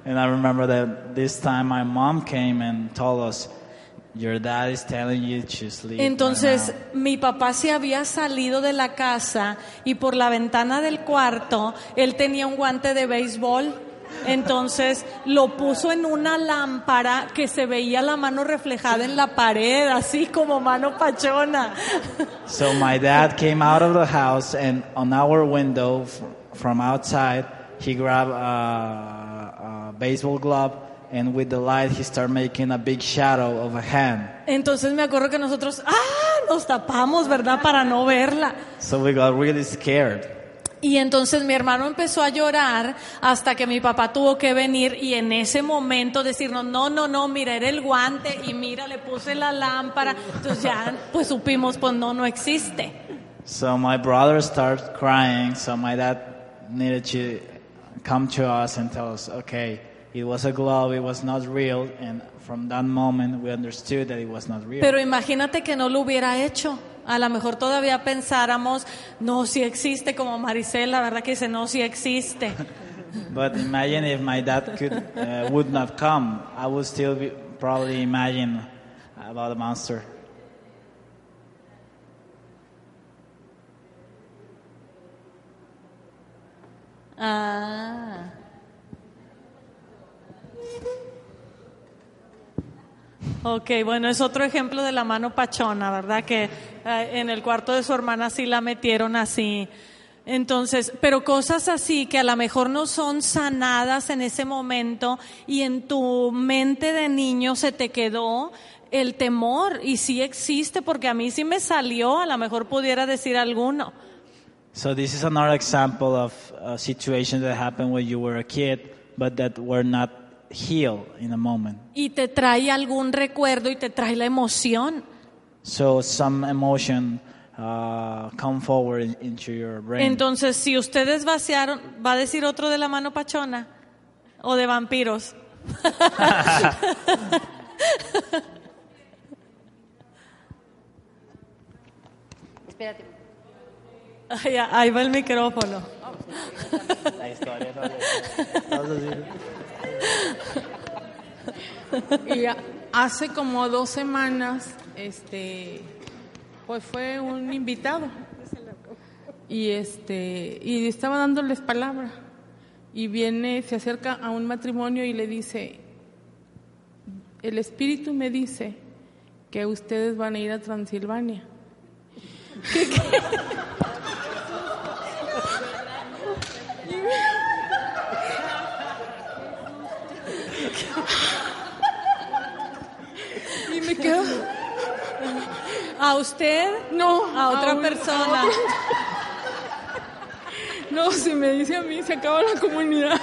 And I remember that this time my mom came and told us, your dad is telling you to sleep. right Entonces now." mi papá se había salido de la casa y por la ventana del cuarto él tenía un guante de béisbol. Entonces lo puso en una lámpara que se veía la mano reflejada en la pared, así como mano pachona. So my dad came out of the house and on our window from outside, he grabbed a, a baseball glove and with the light he started making a big shadow of a hand. Entonces me acuerdo que nosotros, ah, nos tapamos, ¿verdad? Para no verla. So we got really scared. Y entonces mi hermano empezó a llorar hasta que mi papá tuvo que venir y en ese momento decirnos, no, no, no, mira, era el guante y mira, le puse la lámpara. Entonces ya, pues supimos, pues no, no existe. So my brother started crying. So my dad needed to come to us and tell us, okay, it was a glove, it was not real. And from that moment, we understood that it was not real. Pero imagínate que no lo hubiera hecho. A lo mejor todavía pensáramos, no, sí existe, como Maricela, ¿verdad? Que dice, no, sí existe. but imagine if my dad could uh, would not come, I would still be, probably imagine about the monster. Ah. Ok, bueno, es otro ejemplo de la mano pachona, ¿verdad? Que en el cuarto de su hermana sí la metieron así. Entonces, pero cosas así que a lo mejor no son sanadas en ese momento y en tu mente de niño se te quedó el temor y sí existe porque a mí sí me salió, a lo mejor pudiera decir alguno. So this is another example of a situation that happened when you were a kid, but that were not healed in a moment. Y te trae algún recuerdo y te trae la emoción. So some emotion uh, come forward in- into your brain. Entonces, si ustedes vaciaron, ¿va a decir otro de la mano pachona? ¿O de vampiros? Espérate. Ahí, ahí va el micrófono. La historia Y hace como dos semanas, este, pues fue un invitado. Y este, y estaba dándoles palabra. Y viene, se acerca a un matrimonio y le dice, el espíritu me dice que ustedes van a ir a Transilvania. Y me quedo, ¿A usted? no, A otra un- persona. a No, si me dice a mí, se acaba la comunidad.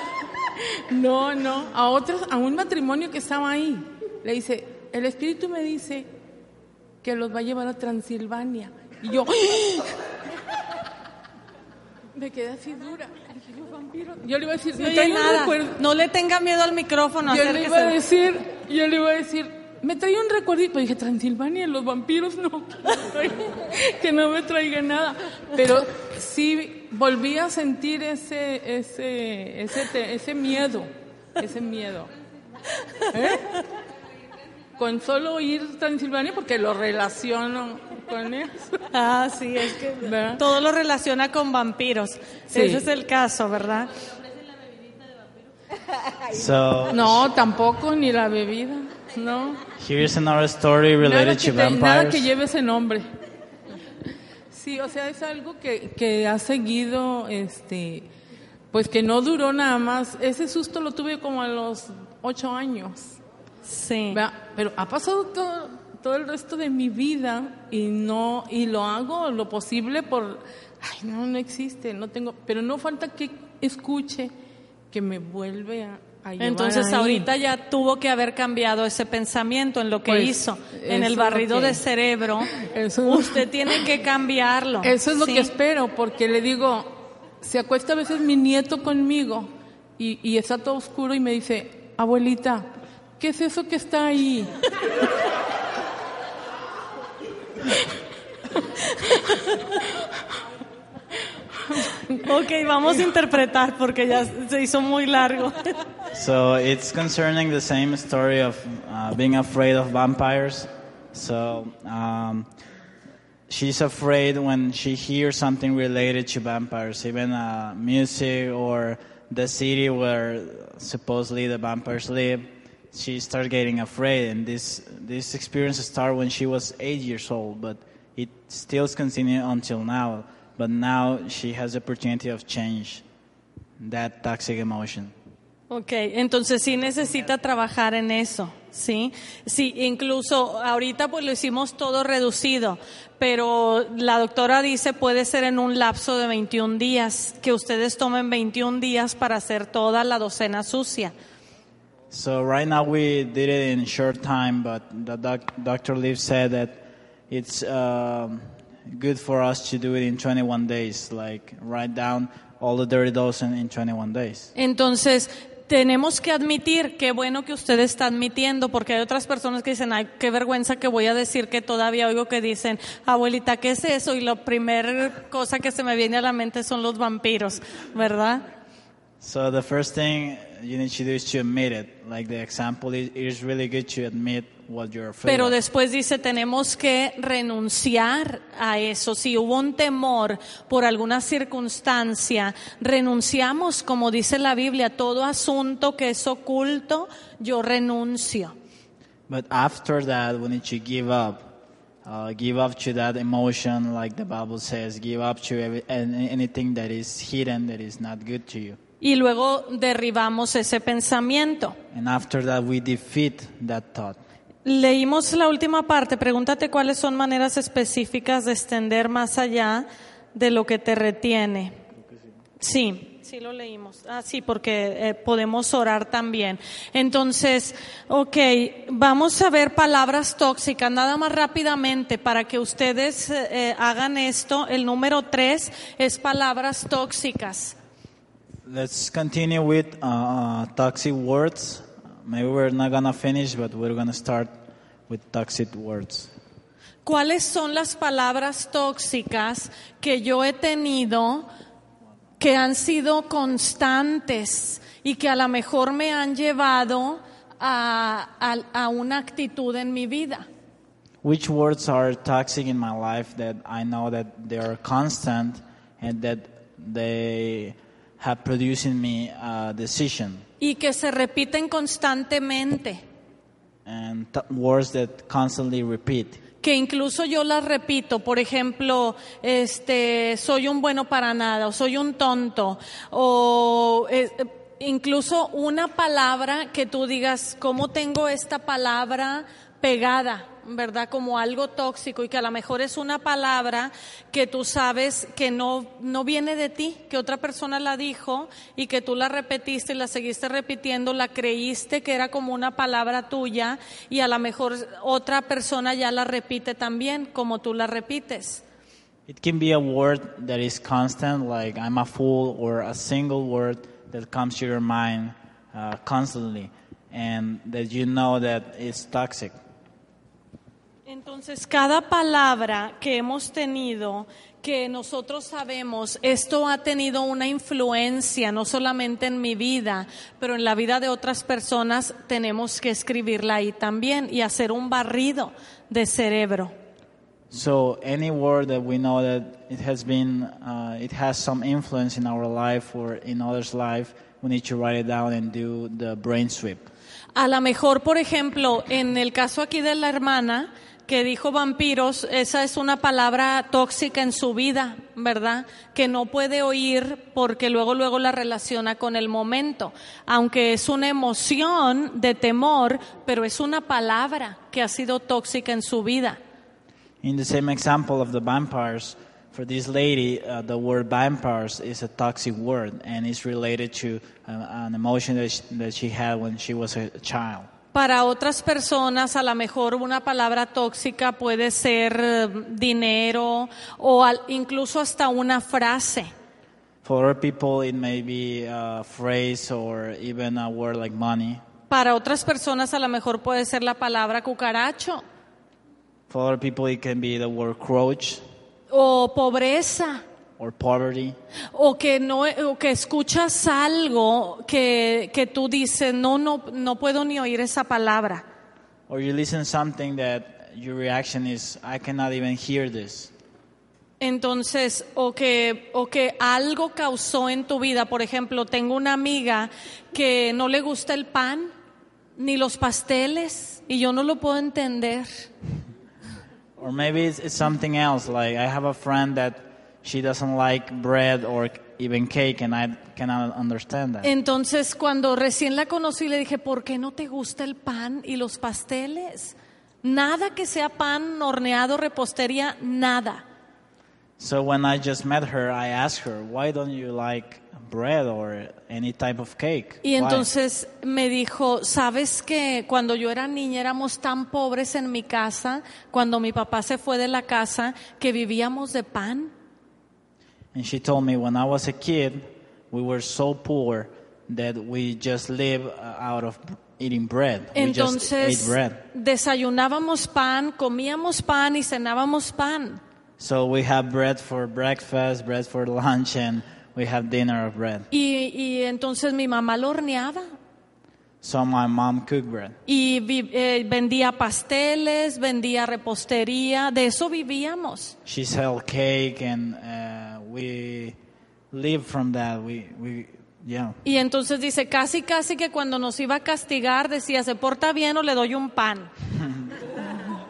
No, no, a otros, a un matrimonio que estaba ahí. Le dice, el espíritu me dice que los va a llevar a Transilvania. Y yo, me quedé así dura. Yo le iba a decir, No un nada. No le tenga miedo al micrófono. Yo le iba a decir, yo le iba a decir, me trae un recuerdito. Dije, Transilvania, los vampiros no, que no me traiga nada. Pero sí volví a sentir ese, ese, ese, te- ese miedo, ese miedo. ¿Eh? Con solo ir Transilvania, porque lo relaciono con eso. Ah, sí, es que ¿Verdad? todo lo relaciona con vampiros. Sí. Ese es el caso, ¿verdad? So No, tampoco, ni la bebida, no. here's another story Nada related que, to te- nada vampires. que lleve ese nombre. Sí, o sea, es algo que, que ha seguido, este, pues que no duró nada más. Ese susto lo tuve como a los ocho años. Sí. ¿verdad? Pero ha pasado todo, todo el resto de mi vida y no, y lo hago lo posible por, ay, no, no existe, no tengo, pero no falta que escuche que me vuelve a, Entonces ahí. ahorita ya tuvo que haber cambiado ese pensamiento en lo que Pues, hizo, en el barrido que- de cerebro. Eso- Usted tiene que cambiarlo. Eso es lo que espero, porque le digo, se acuesta a veces mi nieto conmigo y, y está todo oscuro y me dice, abuelita, ¿qué es eso que está ahí? Ok, vamos a interpretar porque ya se hizo muy largo. So it's concerning the same story of uh, being afraid of vampires. So um, she's afraid when she hears something related to vampires, even uh, music or the city where supposedly the vampires live. She starts getting afraid, and this this experience started when she was eight years old, but it still continues until now. But now she has the opportunity of change that toxic emotion. Ok, entonces sí necesita trabajar en eso, ¿sí? Sí, incluso ahorita pues lo hicimos todo reducido, pero la doctora dice puede ser en un lapso de 21 días, que ustedes tomen 21 días para hacer toda la docena sucia. So right now we did it in short time, but the doc- Dr. Liv said that it's um, good for us to do it in 21 days, like write down all the dirty dozen in 21 days. Entonces, tenemos que admitir, qué bueno que usted está admitiendo, porque hay otras personas que dicen, ay, qué vergüenza que voy a decir que todavía oigo que dicen, abuelita, ¿qué es eso? Y la primera cosa que se me viene a la mente son los vampiros, ¿verdad? So the first thing you need to do is to admit it. Like the example, it it is really good to admit Pero después dice, tenemos que renunciar a eso. Si hubo un temor por alguna circunstancia, renunciamos, como dice la Biblia, todo asunto que es oculto, yo renuncio. But after that, we need to give up. Uh, give up to that emotion, like the Bible says. Give up to every, an- anything that is hidden, that is not good to you. Y luego derribamos ese pensamiento. And after that, we defeat that thought. Leímos la última parte, pregúntate cuáles son maneras específicas de extender más allá de lo que te retiene. Sí, sí lo leímos. Ah, sí, porque eh, podemos orar también. Entonces, ok, vamos a ver palabras tóxicas, nada más rápidamente para que ustedes eh, eh, hagan esto. El número tres es palabras tóxicas. Let's continue with uh, uh, toxic words. Maybe we're not gonna finish, but we're gonna start with toxic words. ¿Cuáles son las palabras tóxicas que yo he tenido que han sido constantes y que a lo mejor me han llevado a, a- a una actitud en mi vida? Which words are toxic in my life that I know that they are constant and that they have produced in me a decision? Y que se repiten constantemente, And th- words that constantly repeat. que incluso yo las repito, por ejemplo, este, soy un bueno para nada, o soy un tonto, o eh, incluso una palabra que tú digas, ¿cómo tengo esta palabra pegada ¿verdad? Como algo tóxico y que a lo mejor es una palabra que tú sabes que no, no viene de ti, que otra persona la dijo y que tú la repetiste y la seguiste repitiendo, la creíste que era como una palabra tuya y a lo mejor otra persona ya la repite también como tú la repites. It can be a word that is constant, like I'm a fool, or a single word that comes to your mind uh, constantly, and that you know that it's toxic. Entonces, cada palabra que hemos tenido, que nosotros sabemos, esto ha tenido una influencia no solamente en mi vida, pero en la vida de otras personas, tenemos que escribirla ahí también y hacer un barrido de cerebro. So any word that we know that it has been, uh, it has some influence in our life or in others' life, we need to write it down and do the brain sweep. A lo mejor, por ejemplo, en el caso aquí de la hermana que dijo vampiros, esa es una palabra tóxica en su vida, ¿verdad? Que no puede oír porque luego luego la relaciona con el momento, aunque es una emoción de temor, pero es una palabra que ha sido tóxica en su vida. In the same example of the vampires, for this lady, uh, the word vampires is a toxic word and it's related to uh, an emotion that she, that she had when she was a child. Para otras personas, a lo mejor una palabra tóxica puede ser eh, dinero o al- incluso hasta una frase. For other people, it may be a phrase or even a word like money. Para otras personas, a lo mejor puede ser la palabra cucaracho For other people, it can be the word crouch o pobreza. Or poverty. O que no, o que escuchas algo que, que tú dices, no, no, no puedo ni oír esa palabra. Or you listen something that your reaction is, I cannot even hear this. Entonces, o que, o que algo causó en tu vida, por ejemplo, tengo una amiga que no le gusta el pan ni los pasteles y yo no lo puedo entender. Or maybe it's, it's something else. Like I have a friend that she doesn't like bread or even cake, and I cannot understand that. Entonces, cuando recién la conocí, le dije, ¿por qué no te gusta el pan y los pasteles? Nada que sea pan, horneado, repostería, nada. So when I just met her, I asked her, "Why don't you like bread or any type of cake?" Y Why?" entonces me dijo, ¿sabes que cuando yo era niña éramos tan pobres en mi casa, cuando mi papá se fue de la casa, que vivíamos de pan? And she told me when I was a kid, we were so poor that we just live uh, out of eating bread. we just ate Entonces bread. desayunábamos pan, comíamos pan y cenábamos pan. So we have bread for breakfast, bread for lunch, and we have dinner of bread. Y, y entonces mi mamá lo horneaba So my mom cooked bread. y vi- eh, vendía pasteles, vendía repostería, de eso vivíamos. She sell cake, and uh, we live from that. We we yeah. Y entonces dice, casi, casi que cuando nos iba a castigar decía, se porta bien o le doy un pan.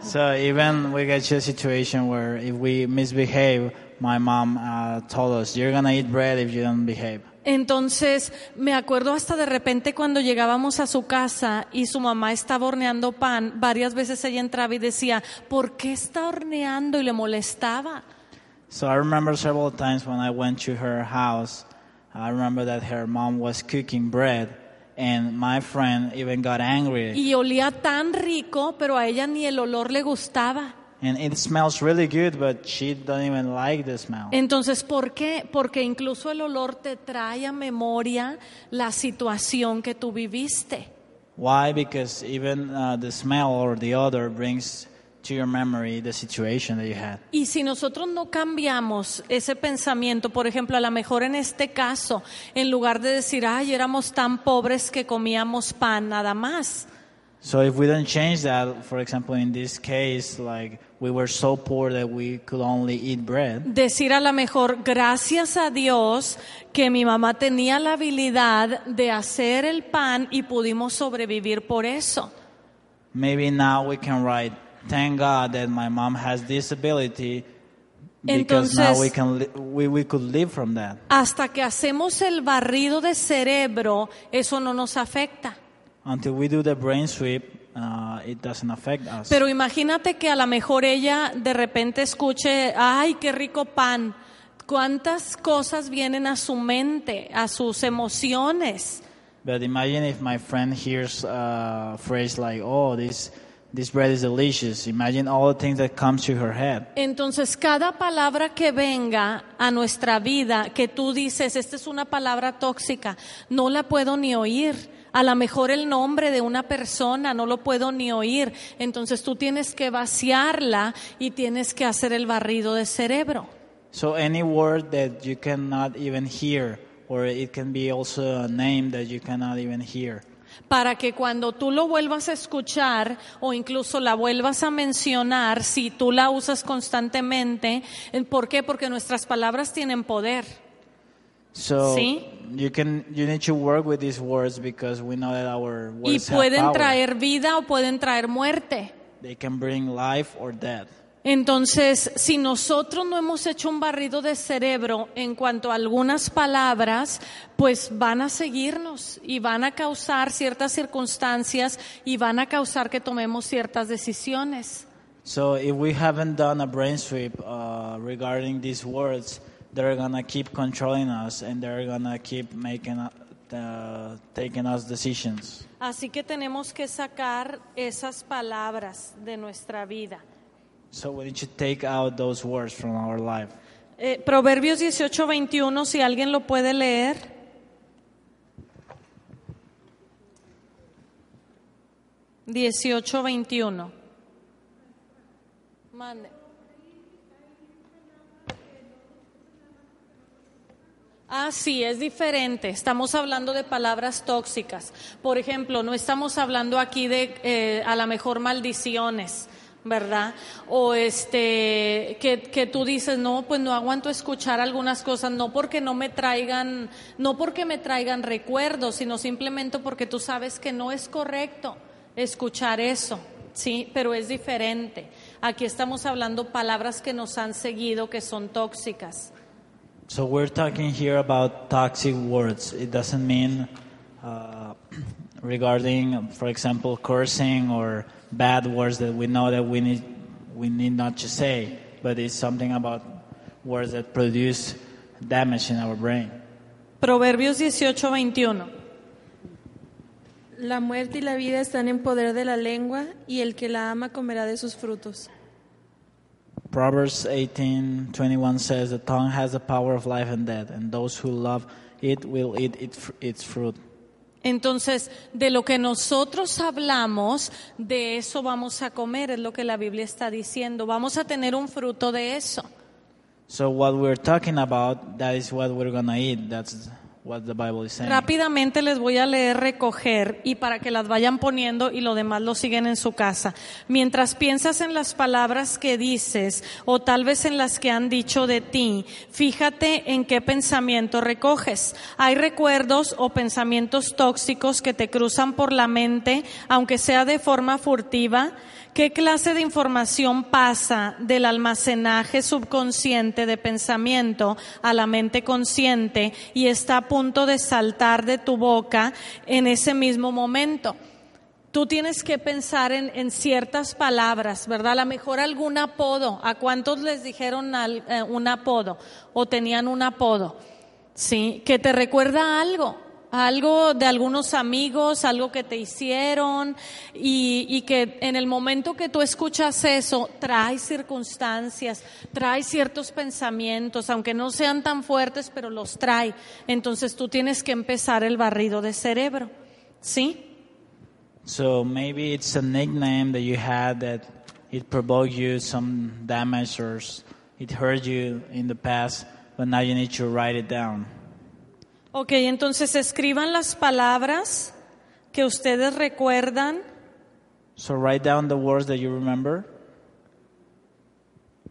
So even we get to a situation where if we misbehave, my mom uh, told us, "You're gonna eat bread if you don't behave." Entonces, me acuerdo hasta de repente cuando llegábamos a su casa y su mamá estaba horneando pan, varias veces ella entraba y decía, ¿por qué está horneando? Y le molestaba. So I remember several times when I went to her house, I remember that her mom was cooking bread, and my friend even got angry. Y olía tan rico, pero a ella ni el olor le gustaba. And it smells really good, but she don't even like the smell. Entonces, ¿por qué? Porque incluso el olor te trae a memoria la situación que tú viviste. Why? Because even uh, the smell or the odor brings to your memory the situation that you had. Y si nosotros no cambiamos ese pensamiento, por ejemplo, a lo mejor en este caso, en lugar de decir, ay, éramos tan pobres que comíamos pan nada más, So if we don't change that, for example, in this case, like we were so poor that we could only eat bread, decir a lo mejor, gracias a Dios que mi mamá tenía la habilidad de hacer el pan y pudimos sobrevivir por eso. maybe now we can write, thank God that my mom has this ability because now Entonces- we can we, we could live from that. Hasta que hacemos el barrido de cerebro, eso no nos afecta. Until we do the brain sweep, uh, it doesn't affect us. Pero imagínate que a lo mejor ella de repente escuche, ay, qué rico pan. ¿Cuántas cosas vienen a su mente, a sus emociones? But imagine if my friend hears a phrase like, "Oh, this this bread is delicious." Imagine all the things that comes to her head. Entonces, cada palabra que venga a nuestra vida, que tú dices, esta es una palabra tóxica, no la puedo ni oír. A lo mejor el nombre de una persona no lo puedo ni oír. Entonces tú tienes que vaciarla y tienes que hacer el barrido de cerebro. So any word that you cannot even hear, or it can be also a name that you cannot even hear. para que cuando tú lo vuelvas a escuchar o incluso la vuelvas a mencionar, si tú la usas constantemente, ¿eh? ¿por qué? Porque nuestras palabras tienen poder. So Sí. you can you need to work with these words because we know that our Y words have pueden power. traer vida o pueden traer muerte. They can bring life or death. Entonces, si nosotros no hemos hecho un barrido de cerebro en cuanto a algunas palabras, pues van a seguirnos y van a causar ciertas circunstancias y van a causar que tomemos ciertas decisiones. So if we haven't done a brain sweep uh, regarding these words, they're gonna keep controlling us and they're gonna keep making uh, taking us decisions. Así que tenemos que sacar esas palabras de nuestra vida. So we need to take out those words from our life. Eh, Proverbios 18:21, si alguien lo puede leer. Dieciocho veintiuno. Mande. Ah, sí, es diferente. Estamos hablando de palabras tóxicas. Por ejemplo, no estamos hablando aquí de eh, a lo mejor maldiciones, ¿verdad? O este que, que tú dices, no, pues no aguanto escuchar algunas cosas, no porque no me traigan, no porque me traigan recuerdos, sino simplemente porque tú sabes que no es correcto escuchar eso. Sí, pero es diferente. Aquí estamos hablando palabras que nos han seguido que son tóxicas. So we're talking here about toxic words. It doesn't mean uh, regarding, for example, cursing or bad words that we know that we need we need not to say, but it's something about words that produce damage in our brain. Proverbios 18, 21. La muerte y la vida están en poder de la lengua y el que la ama comerá de sus frutos. Proverbs 18:21 says, "The tongue has the power of life and death, and those who love it will eat it, its fruit." Entonces, de lo que nosotros hablamos, de eso vamos a comer, es lo que la Biblia está diciendo. Vamos a tener un fruto de eso. So what we're talking about, that is what we're gonna eat. That's what. Rápidamente les voy a leer recoger y para que las vayan poniendo y lo demás lo siguen en su casa. Mientras piensas en las palabras que dices o tal vez en las que han dicho de ti, fíjate en qué pensamiento recoges. Hay recuerdos o pensamientos tóxicos que te cruzan por la mente, aunque sea de forma furtiva. ¿Qué clase de información pasa del almacenaje subconsciente de pensamiento a la mente consciente y está a punto de saltar de tu boca en ese mismo momento? Tú tienes que pensar en, ciertas palabras, ¿verdad? A lo mejor algún apodo. ¿A cuántos les dijeron eh, un apodo o tenían un apodo? Sí, que te recuerda algo, algo de algunos amigos, algo que te hicieron y, y que en el momento que tú escuchas eso, trae circunstancias, trae ciertos pensamientos, aunque no sean tan fuertes, pero los trae. Entonces tú tienes que empezar el barrido de cerebro, ¿sí? So maybe it's a nickname that you had that it provoked you some damage or it hurt you in the past, but now you need to write it down. Ok, entonces escriban las palabras que ustedes recuerdan So write down the words that you remember,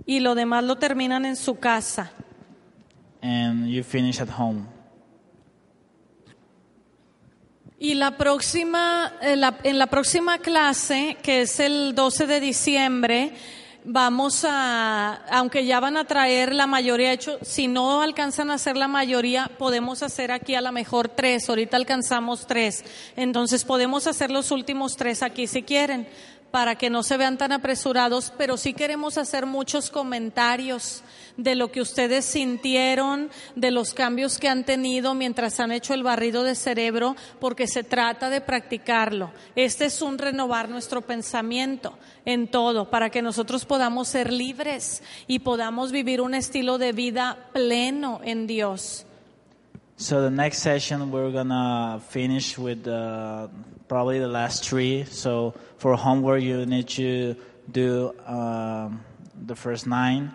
y lo demás lo terminan en su casa. and you finish at home. Y la próxima, eh, en la próxima clase, que es el 12 de diciembre, vamos a, aunque ya van a traer la mayoría, de hecho, si no alcanzan a hacer la mayoría, podemos hacer aquí a lo mejor tres, ahorita alcanzamos tres, entonces podemos hacer los últimos tres aquí si quieren, para que no se vean tan apresurados, pero sí queremos hacer muchos comentarios de lo que ustedes sintieron, de los cambios que han tenido mientras han hecho el barrido de cerebro, porque se trata de practicarlo. Este es un renovar nuestro pensamiento en todo, para que nosotros podamos ser libres y podamos vivir un estilo de vida pleno en Dios. So the next session we're gonna finish with uh, probably the last three. So for homework you need to do um, the first nine,